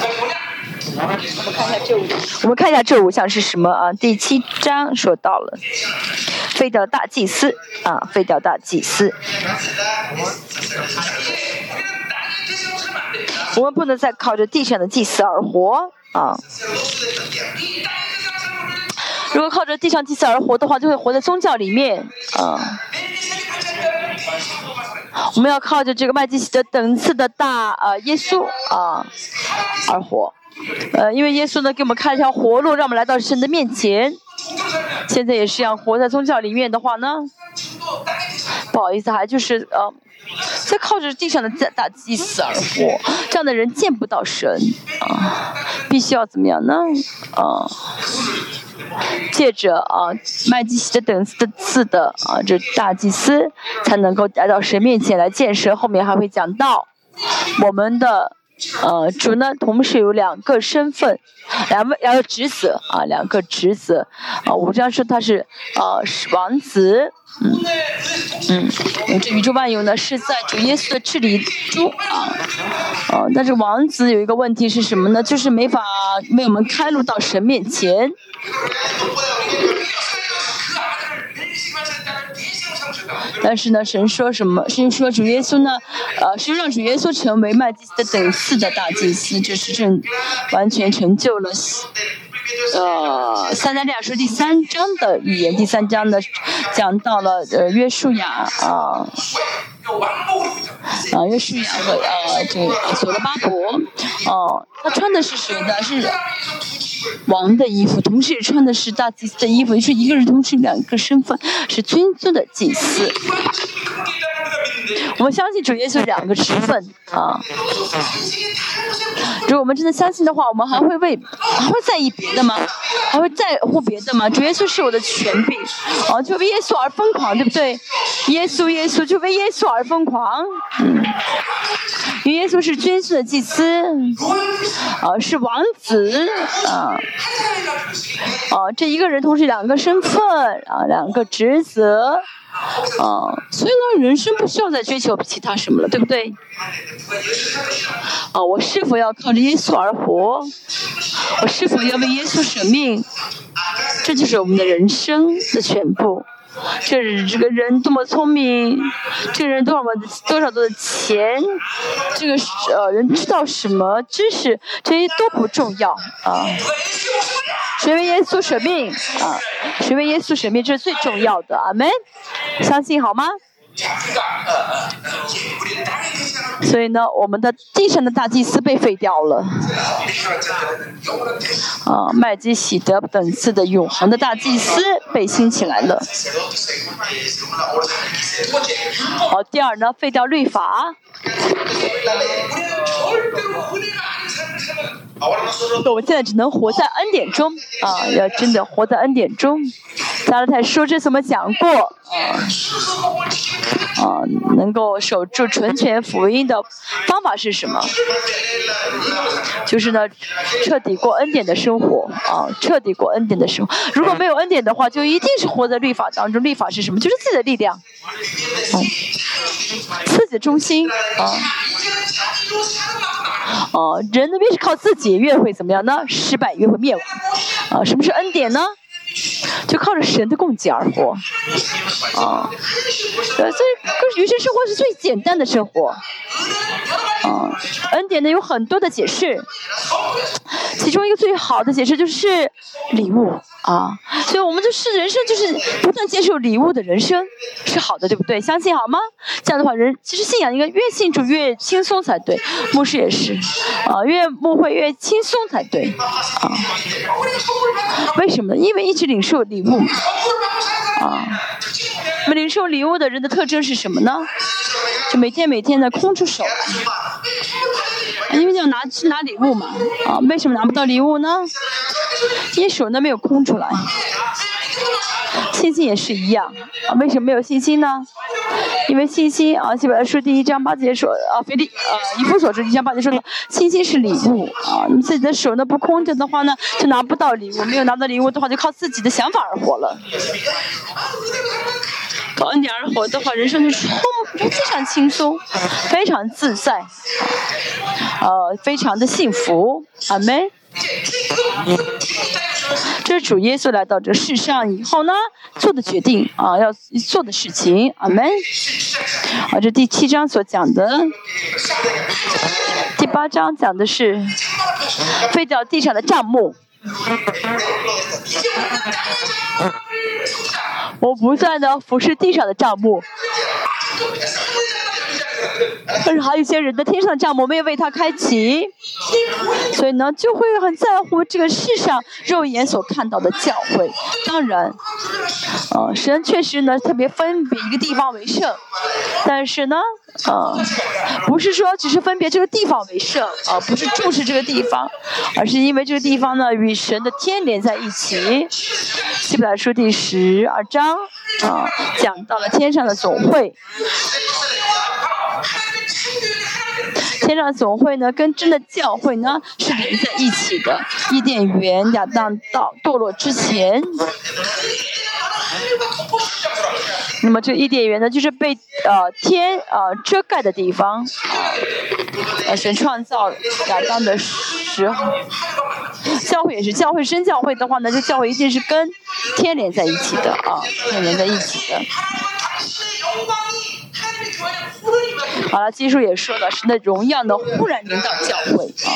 我们看一下这五我们看一下这五项是什么啊？第七章说到了，废掉大祭司啊，废掉大祭司。我们不能再靠着地上的祭司而活啊！如果靠着地上祭司而活的话，就会活在宗教里面啊。我们要靠着这个麦基洗的等次的大呃耶稣啊而活。呃，因为耶稣呢给我们开了条活路，让我们来到神的面前。现在也是要活在宗教里面的话呢，不好意思，还就是呃，在靠着地上的大大祭司而活，这样的人见不到神啊，必须要怎么样呢？啊，借着啊麦基洗的等次的次的啊这大祭司，才能够来到神面前来见神。后面还会讲到我们的。呃，主呢，同时有两个身份，两位两个职责啊，两个职责啊。我们这样说他是呃王子，嗯嗯，这宇宙万有呢是在主耶稣的治理中啊，呃，但是王子有一个问题是什么呢？就是没法为我们开路到神面前。但是呢，神说什么？神说主耶稣呢？呃，神让主耶稣成为麦基的等次的大祭司，就是正完全成就了。呃，三加利亚书第三章的语言，第三章呢讲到了呃约书亚啊啊约书亚和呃这个所罗巴伯哦，他穿的是谁的？是。王的衣服，同时也穿的是大祭司的衣服，就是一个人同时两个身份，是君尊的祭司。我们相信主耶稣两个职份啊。如果我们真的相信的话，我们还会为还会在意别的吗？还会在乎别的吗？主耶稣是我的权柄，啊，就为耶稣而疯狂，对不对？耶稣，耶稣，就为耶稣而疯狂。嗯，因为耶稣是君尊的祭司，啊，是王子，啊，啊，这一个人同时两个身份，啊，两个职责。啊，所以呢，人生不需要再追求其他什么了，对不对？啊，我是否要靠着耶稣而活？我是否要为耶稣舍命？这就是我们的人生的全部。这这个人多么聪明，这个人多少么多少多的钱，这个呃人知道什么知识，这些都不重要啊。谁为耶稣舍命啊？谁为耶稣舍命，这是最重要的。阿门，相信好吗？所以呢，我们的地上的大祭司被废掉了。啊，麦基喜德等次的永恒的大祭司被兴起来了。好，第二呢，废掉律法。我们现在只能活在恩典中啊！要真的活在恩典中。加拉太书这次我们讲过啊？啊，能够守住纯全福音的方法是什么？就是呢，彻底过恩典的生活啊！彻底过恩典的生活。如果没有恩典的话，就一定是活在律法当中。律法是什么？就是自己的力量，嗯，自己的中心啊。哦，人越是靠自己，越会怎么样呢？失败，越会灭亡。啊，什么是恩典呢？就靠着神的供给而活。啊，呃，所以，余生生活是最简单的生活。啊，恩典呢有很多的解释，其中一个最好的解释就是礼物。啊，所以我们就是人生，就是不断接受礼物的人生，是好的，对不对？相信好吗？这样的话，人其实信仰应该越信主越轻松才对。牧师也是，啊，越牧会越轻松才对。啊，为什么呢？因为一直去领受礼物。啊，那么领受礼物的人的特征是什么呢？就每天每天的空出手。因为要拿去拿礼物嘛，啊，为什么拿不到礼物呢？因为手呢没有空出来。[LAUGHS] 信心也是一样，啊，为什么没有信心呢？因为信心啊，基本上说第一章八节说啊，腓力啊，以弗所说一章八节说的，信心是礼物啊，你自己的手呢不空着的话呢，就拿不到礼物，没有拿到礼物的话，就靠自己的想法而活了。靠恩典而活的话，人生就充非常轻松，非常自在，呃，非常的幸福，阿门。这是主耶稣来到这世上以后呢，做的决定啊，要做的事情，阿门。啊，这第七章所讲的，第八章讲的是废掉地上的账目。我不断的俯视地上的账目，但是还有一些人的天上的账目没有为他开启，所以呢就会很在乎这个世上肉眼所看到的教会。当然，呃，神确实呢特别分别一个地方为圣，但是呢。啊，不是说只是分别这个地方为圣啊，不是重视这个地方，而是因为这个地方呢与神的天连在一起。希伯来书第十二章啊，讲到了天上的总会，[LAUGHS] 天上总会呢跟真的教会呢是连在一起的。伊甸园亚当到堕落之前。那么这伊甸园呢，就是被呃天呃遮盖的地方，呃神创造亚当的时候，教会也是教会生教会的话呢，这教会一定是跟天连在一起的啊，天连在一起的。好了，技术也说了，神的荣耀呢忽然临到教会啊，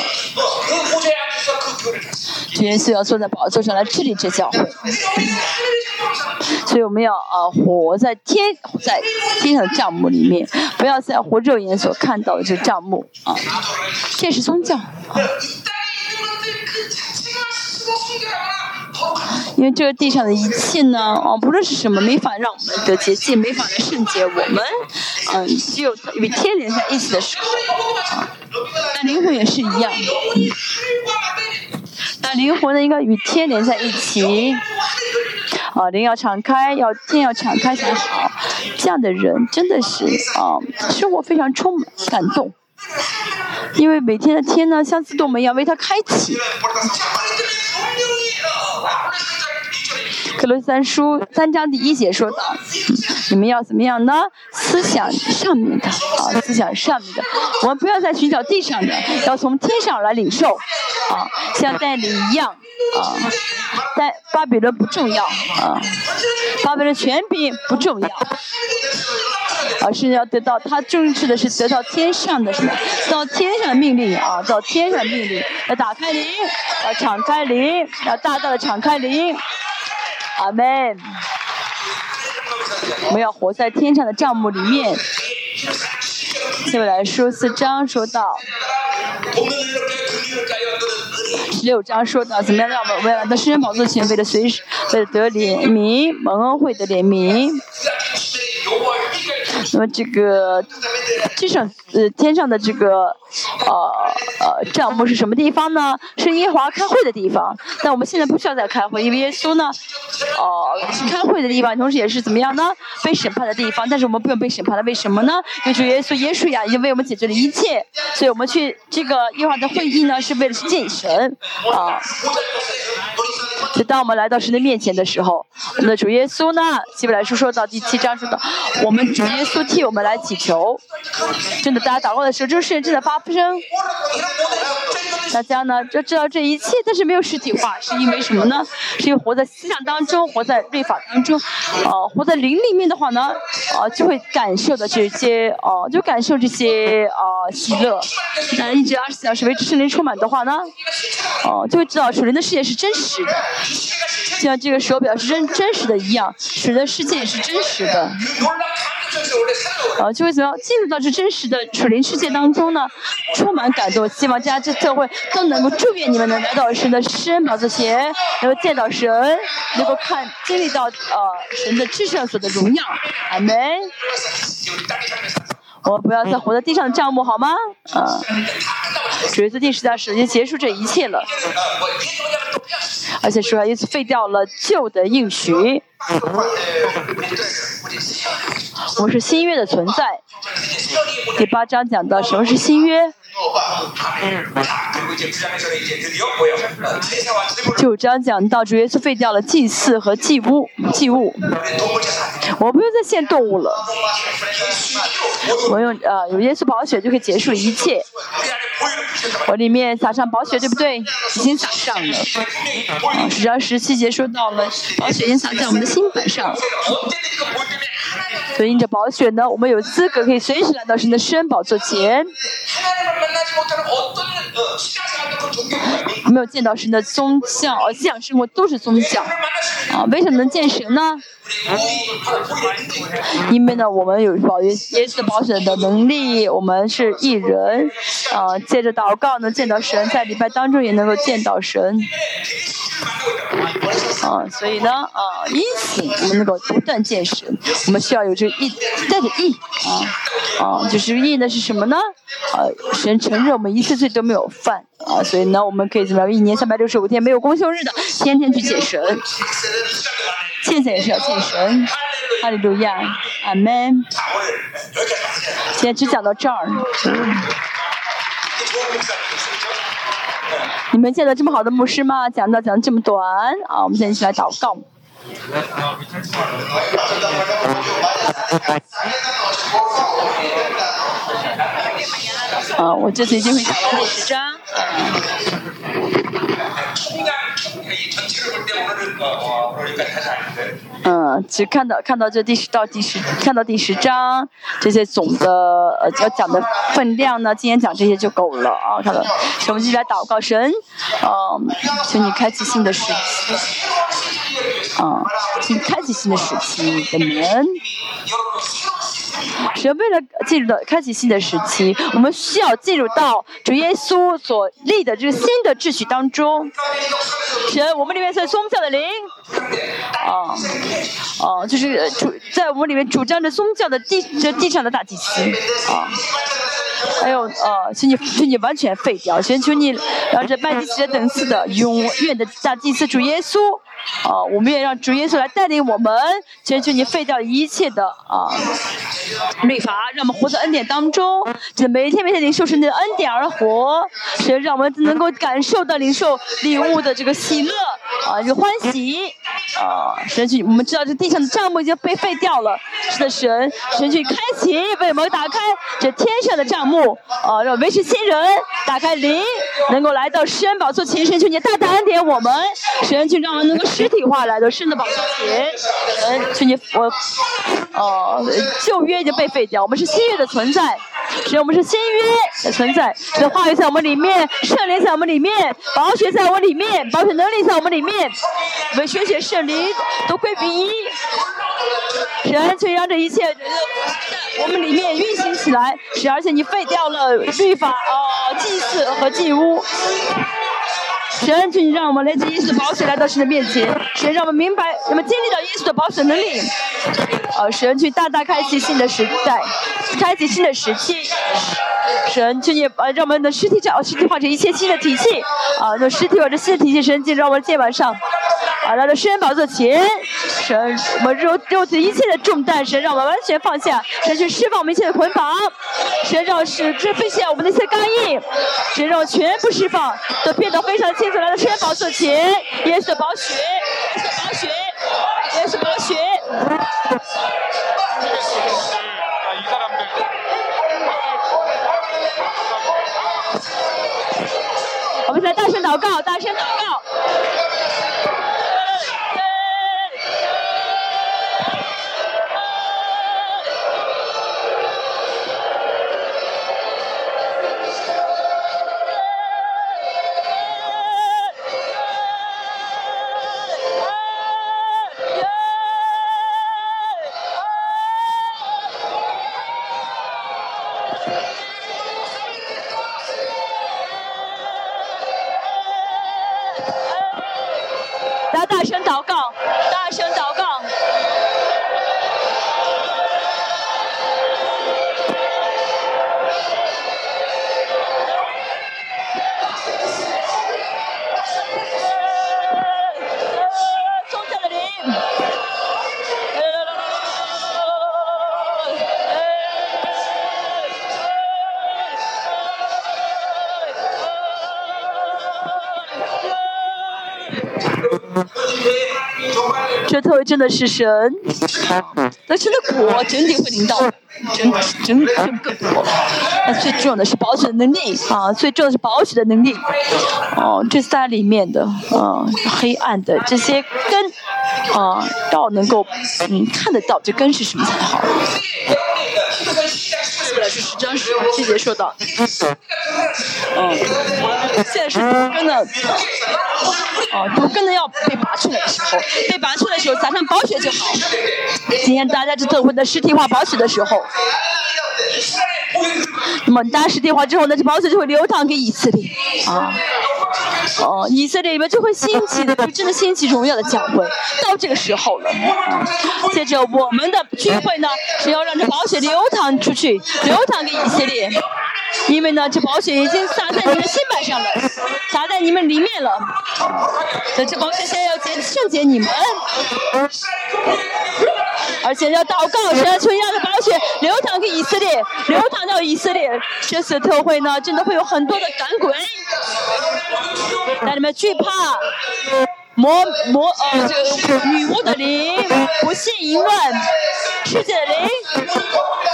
耶稣要坐在宝座上来治理这教会。所以我们要啊活在天在天上的账目里面，不要在活肉眼所看到的这账目啊，这是宗教啊。因为这个地上的一切呢，哦，不论是什么，没法让我们的洁净，没法来圣洁我们，嗯，只有与天连在一起的时候，啊，但灵魂也是一样，但灵魂呢，应该与天连在一起，啊，灵要敞开，要天要敞开才好，这样的人真的是啊，生活非常充满感动。因为每天的天呢，像自动门一样为他开启。克罗三书三章第一节说道：“你们要怎么样呢？思想上面的啊，思想上面的，我们不要再寻找地上的，要从天上来领受啊，像带领一样啊。但巴比伦不重要啊，巴比伦权柄不重要。”而是要得到他重视的是得到天上的什么？到天上的命令啊，到天上的命令，要打开灵，要敞开灵，要大大的敞开灵。阿门。我们要活在天上的账目里面。下面来说四章说到，十六章说到怎么样让我们未来的圣人宝座前为了随时为了得怜悯蒙恩惠的怜悯。那么这个地上呃天上的这个呃呃帐幕是什么地方呢？是耶和华开会的地方。但我们现在不需要再开会，因为耶稣呢，呃是开会的地方，同时也是怎么样呢？被审判的地方。但是我们不用被审判了，为什么呢？因为主耶稣耶稣呀已经为我们解决了一切，所以我们去这个耶和华的会议呢，是为了去见神啊。就当我们来到神的面前的时候，我们的主耶稣呢，希伯来书说到第七章说到，我们主耶稣替我们来祈求，真的，大家祷告的时候，这个事情正在发生。大家呢就知道这一切，但是没有实体化，是因为什么呢？是因为活在思想当中，活在律法当中，呃，活在灵里面的话呢，呃，就会感受的这些，呃，就感受这些，呃，喜乐。那一直二十四小时为圣灵充满的话呢，哦，就会知道属灵的世界是真实的。像这个手表是真真实的一样，使得世界也是真实的。啊，就会怎么样进入到这真实的属灵世界当中呢？充满感动，希望大家这次会都能够祝愿你们能来到神的施恩宝座前，能够见到神，能够看经历到呃神的至圣所的荣耀。阿门。我不要再活在地上的账目，好吗？啊，主耶稣定时在时间结束这一切了，而且说耶稣废掉了旧的应许。我们是新约的存在。第八章讲到什么是新约。九章讲到主耶稣废掉了祭祀和祭物，祭物。我不用再献动物了，我用呃有耶稣宝血就可以结束一切。我里面撒上宝血，对不对？已经撒上了。十章十七节说到了，宝血已经撒在我们的心板上。所以因着宝血呢，我们有资格可以随时来到神的圣宝座前。没有见到神的宗教，而信仰生活都是宗教。啊，为什么能见神呢？因为呢，我们有保耶耶稣保险的能力，我们是艺人。啊，借着祷告能见到神，在礼拜当中也能够见到神。啊，所以呢，啊，因此我们能够不断见神，我们需要有这个义，带着义，啊，啊，就是意呢是什么呢？啊，神承认我们一次罪都没有犯，啊，所以呢，我们可以怎么样？一年三百六十五天没有公休日的，天天去见神。倩倩也是要见神，哈利路亚，阿门。今天只讲到这儿。你们见到这么好的牧师吗？讲到讲的这么短啊！我们现在一起来祷告。[LAUGHS] 啊，我这次一定会讲完第十章。嗯，只看到看到这第十到第十，看到第十章这些总的呃要讲的分量呢，今天讲这些就够了啊。看到，我们继续来祷告神，嗯，请你开启新的时期，啊，请开启新的时期的门。神为了进入到开启新的时期，我们需要进入到主耶稣所立的这个新的秩序当中。神，我们里面是宗教的灵，啊，啊，就是主在我们里面主张着宗教的地这地上的大祭司，啊。还有呃，请你请你完全废掉，先求你让这麦基洗德等次的永远的大祭司主耶稣。啊，我们也让主耶稣来带领我们，求求你废掉一切的啊律法，让我们活在恩典当中，就每一天每天领受神的恩典而活，神让我们能够感受到领受礼物的这个喜乐啊，这个欢喜啊，神去，我们知道这地上的帐幕已经被废掉了，是的，神神去开启，为我们打开这天上的帐幕啊，让维持新人打开灵，能够来到施恩宝座前，神求你大大恩典我们，神去让我们能够。实体化来的圣的宝座前，嗯，请你我，哦，旧约已经被废掉，我们是新约的存在，所以我们是新约的存在，这话语在我们里面，圣灵在我们里面，宝血在我们里面，宝血能力在我们里面，我们宣写圣灵都归于一，神却让这一切在我们里面运行起来，是而且你废掉了律法啊，祭祀和祭屋。神，请让我们来自耶稣的宝血来到神的面前。神，让我们明白，我们经历到耶稣的宝血能力。呃，神，去大大开启新的时代，开启新的时期。神，请你呃，让我们的尸体呃，尸体化成一切新的体系。啊，那尸体化成新的体系，神，请让我们肩膀上。啊，来到施恩宝座前，神，我们肉肉体一切的重担，神让我们完全放下，神去释放我们一切的捆绑，神让使这分下我们的一些刚硬，神让我全部释放，都变得非常清楚。来到施恩宝座前，耶稣宝血，也是宝血，也是宝血。我们在大声祷告，大声祷告。真的是神，那神的果真的会领导，真真整个果。那最重要的是保险的能力啊，最重要是保险的能力。哦，这三里面的啊，黑暗的这些根啊，要能够嗯看得到这根是什么才好。现在是十章十细节说到，嗯，嗯现在是根的。哦，毒根呢要被拔出来的时候，被拔出来的时候撒上宝血就好。今天大家这做我的实体化宝血的时候，那么大家实体化之后，那这宝血就会流淌给以色列啊。哦，以色列里面就会兴起的，就真的兴起荣耀的教会。到这个时候了，接着我们的聚会呢，是要让这宝血流淌出去，流淌给以色列。因为呢，这宝血已经洒在你们心板上了，洒在你们里面了。这这宝血现在要洁圣洁你们，而且要祷告，神求让的宝血流淌给以色列，流淌到以色列。这次特会呢，真的会有很多的赶鬼，让你们惧怕魔魔呃女巫的灵，不信淫乱，世界的灵，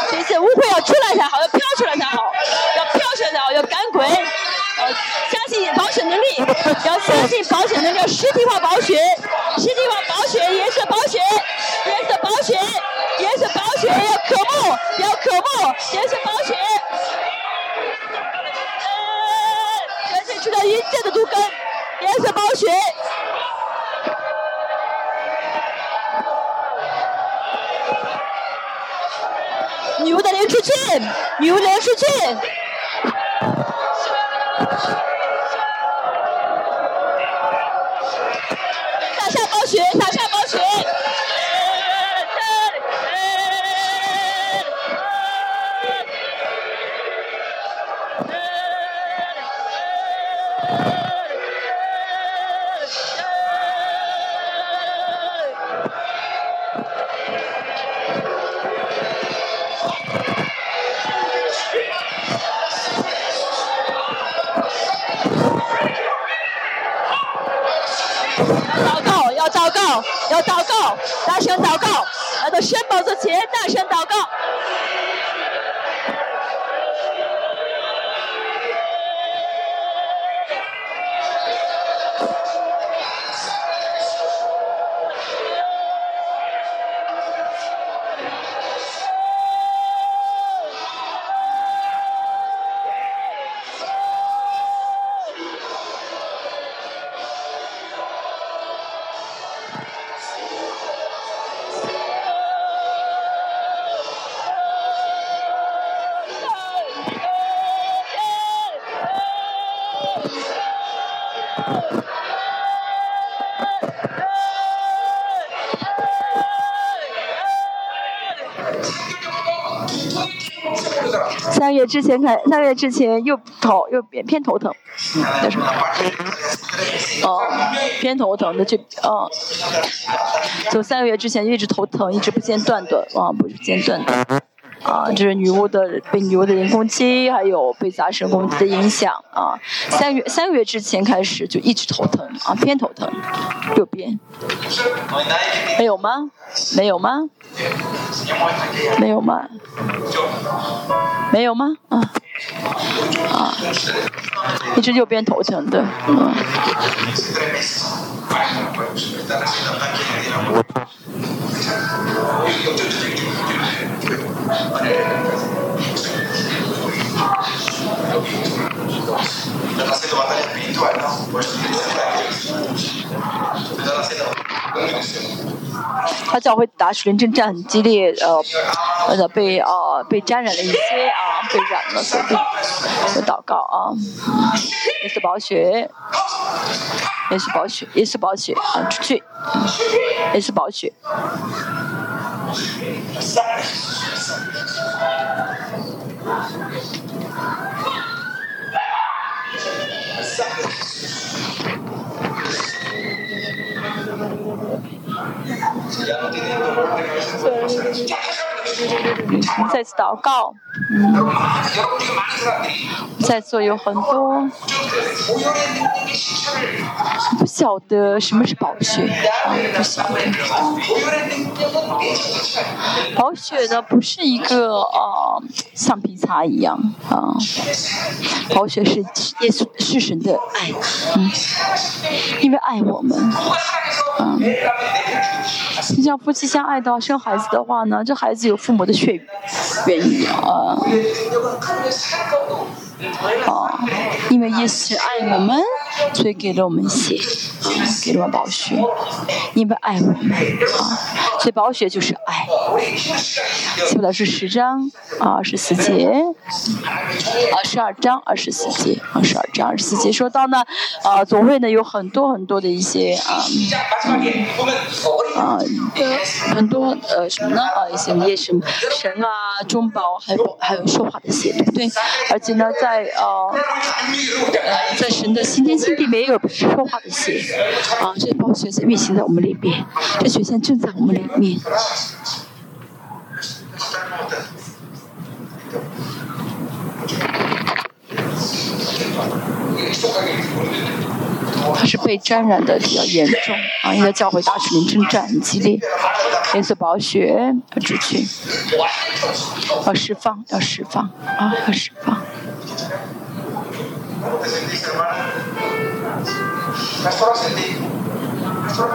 这些污秽要出来才好，要飘出来才好。要飘出来才好，要赶鬼，要，相信保险能力，要相信保险能力，要实体化保险，实体化保险，颜色保险，颜色保险，颜色保险，要渴慕，要渴慕，颜色保险，呃，全身出了一切的毒根，颜色保险。女巫的。流出去，女巫流出去。要祷告，大声祷告，来到圣宝座前，大声祷告。之前看，三个月之前又头又偏头疼，叫什么？哦，偏头疼的这哦，从三个月之前一直头疼，一直不间断的啊，不间断的。啊，这是女巫的被女巫的人攻击，还有被杂神攻击的影响啊。三月三个月之前开始就一直头疼啊，偏头疼，右边。没有吗？没有吗？没有吗？没有吗？啊啊，一直右边头疼的，嗯。他教会打属灵征战很激烈，呃，呃被啊被沾染了一些啊，被染了，所以就祷告啊，也是宝血，也是宝血，也是宝血啊，出去，也是宝血。再次祷告，嗯，在座有很多。不晓得什么是宝血，不晓得。宝血呢，不是一个啊橡皮擦一样啊，宝血是耶稣是神的爱，嗯，因为爱我们，嗯，你像夫妻相爱的生孩子的话呢，这孩子有父母的血缘一样啊。啊，因为耶稣爱我们，所以给了我们血，给了我们宝血，因为爱我们啊，所以宝血就是爱。记不得是十章啊，二十四节。啊，十二章二十四节。啊，十二章二十四节。说到呢，啊，总会呢有很多很多的一些啊，啊，很多呃什么呢？啊一些夜神神啊中宝还有还有说话的血，对不对？而且呢在在呃，在神的新天新地没有说话的血啊，这包血在运行在我们里面，这血线正在我们里面。他是被沾染的比较严重啊，因为教会大使命征战很激烈，颜色宝血要出去，要释放，要释放啊，要释放。¿Cómo te sentís, hermana? ¿Castro sentí? ¿Castro?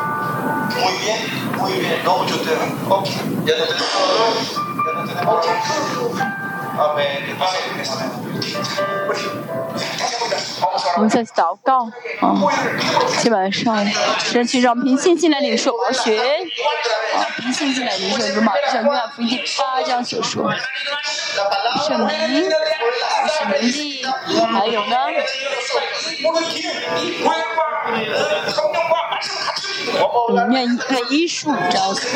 Muy bien, muy bien. No mucho te Ok. ¿Ya no tenemos dolor? ¿Ya no tenemos dolor? 我们在祷告，啊，今晚上神去让平信进来领受我学，啊，平信进来领受如马之上约翰福音八章所说，圣灵，神灵力，还有呢？嗯，愿愿医术这样子，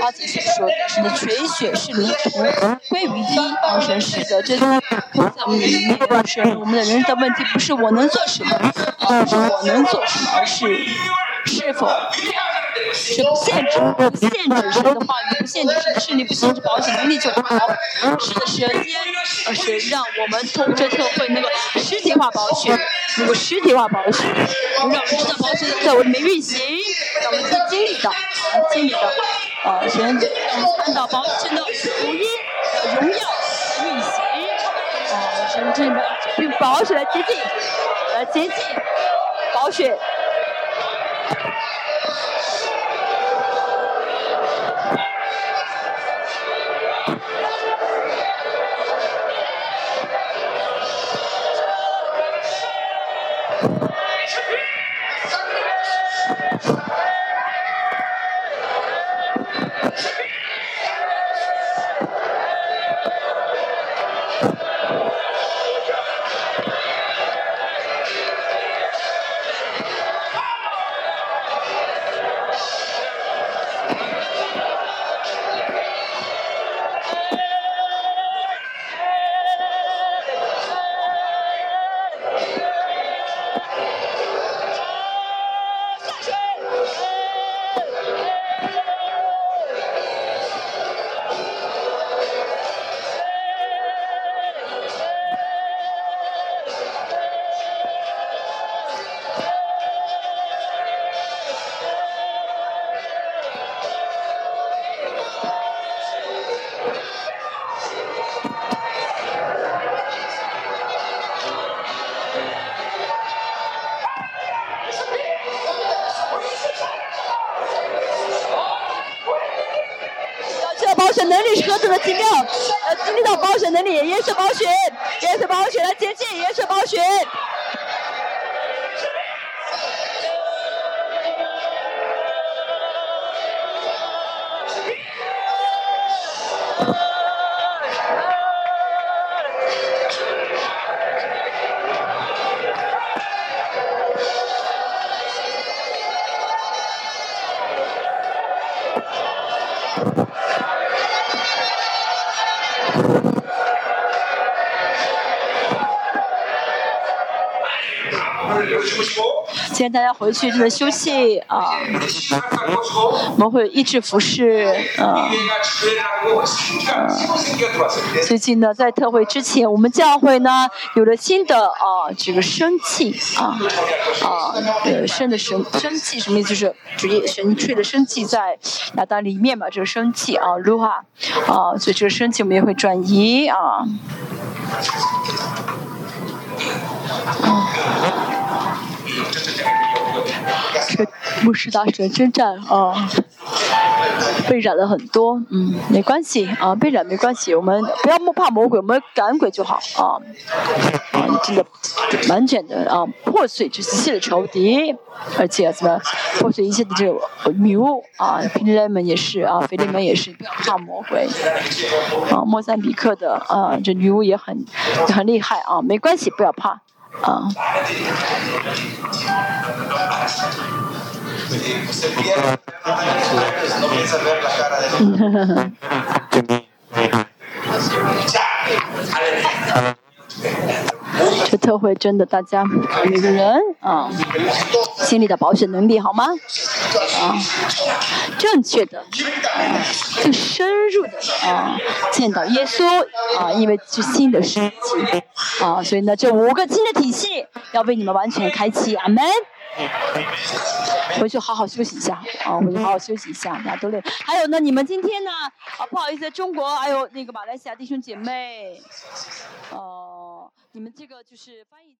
花姐所说的，是的全血是灵图归于一，啊，神是的，这在我们里面是我们的人的问题，不是我能做什么，而，是我能做什么，而是是否。是不限制，不限制神的话语，不限制神的势力，不限制保险能力就好。是的，时间，而是让我们通这特会那个实体化保险，那个实体化保险，让我们知道保险在我里面运行，让我们去经历到，经历到，啊，先看到保险的福音的荣耀运行，啊，神这个用保险来接近，来接近保险。you 今天大家回去就是休息啊，我们会一直服侍啊。最近呢，在特会之前，我们教会呢有了新的啊这个生气啊啊呃生的生生气什么意思？就是主业神吹的生气在亚当里面嘛，这个生气啊如哈啊，所以这个生气我们也会转移啊。这牧师大神征战啊，被染了很多，嗯，没关系啊，被染没关系，我们不要怕魔鬼，我们赶鬼就好啊，啊，真的完全的啊，破碎这一切的仇敌，而且怎么破碎一切的这个迷雾啊，腓利门也是啊，腓利门也是不要怕魔鬼，啊，莫桑比克的啊，这女巫也很很厉害啊，没关系，不要怕。Ah. Usted pierde, no piensa ver la cara de 这特惠真的，大家每个人啊，心里的保险能力好吗？啊，正确的，更深入的啊，见到耶稣啊，因为是新的世纪啊，所以呢，这五个新的体系要为你们完全开启，阿门。回去好好休息一下啊，回去好好休息一下，大家都累。还有呢，你们今天呢？啊，不好意思，中国还有那个马来西亚弟兄姐妹，哦。你们这个就是翻译。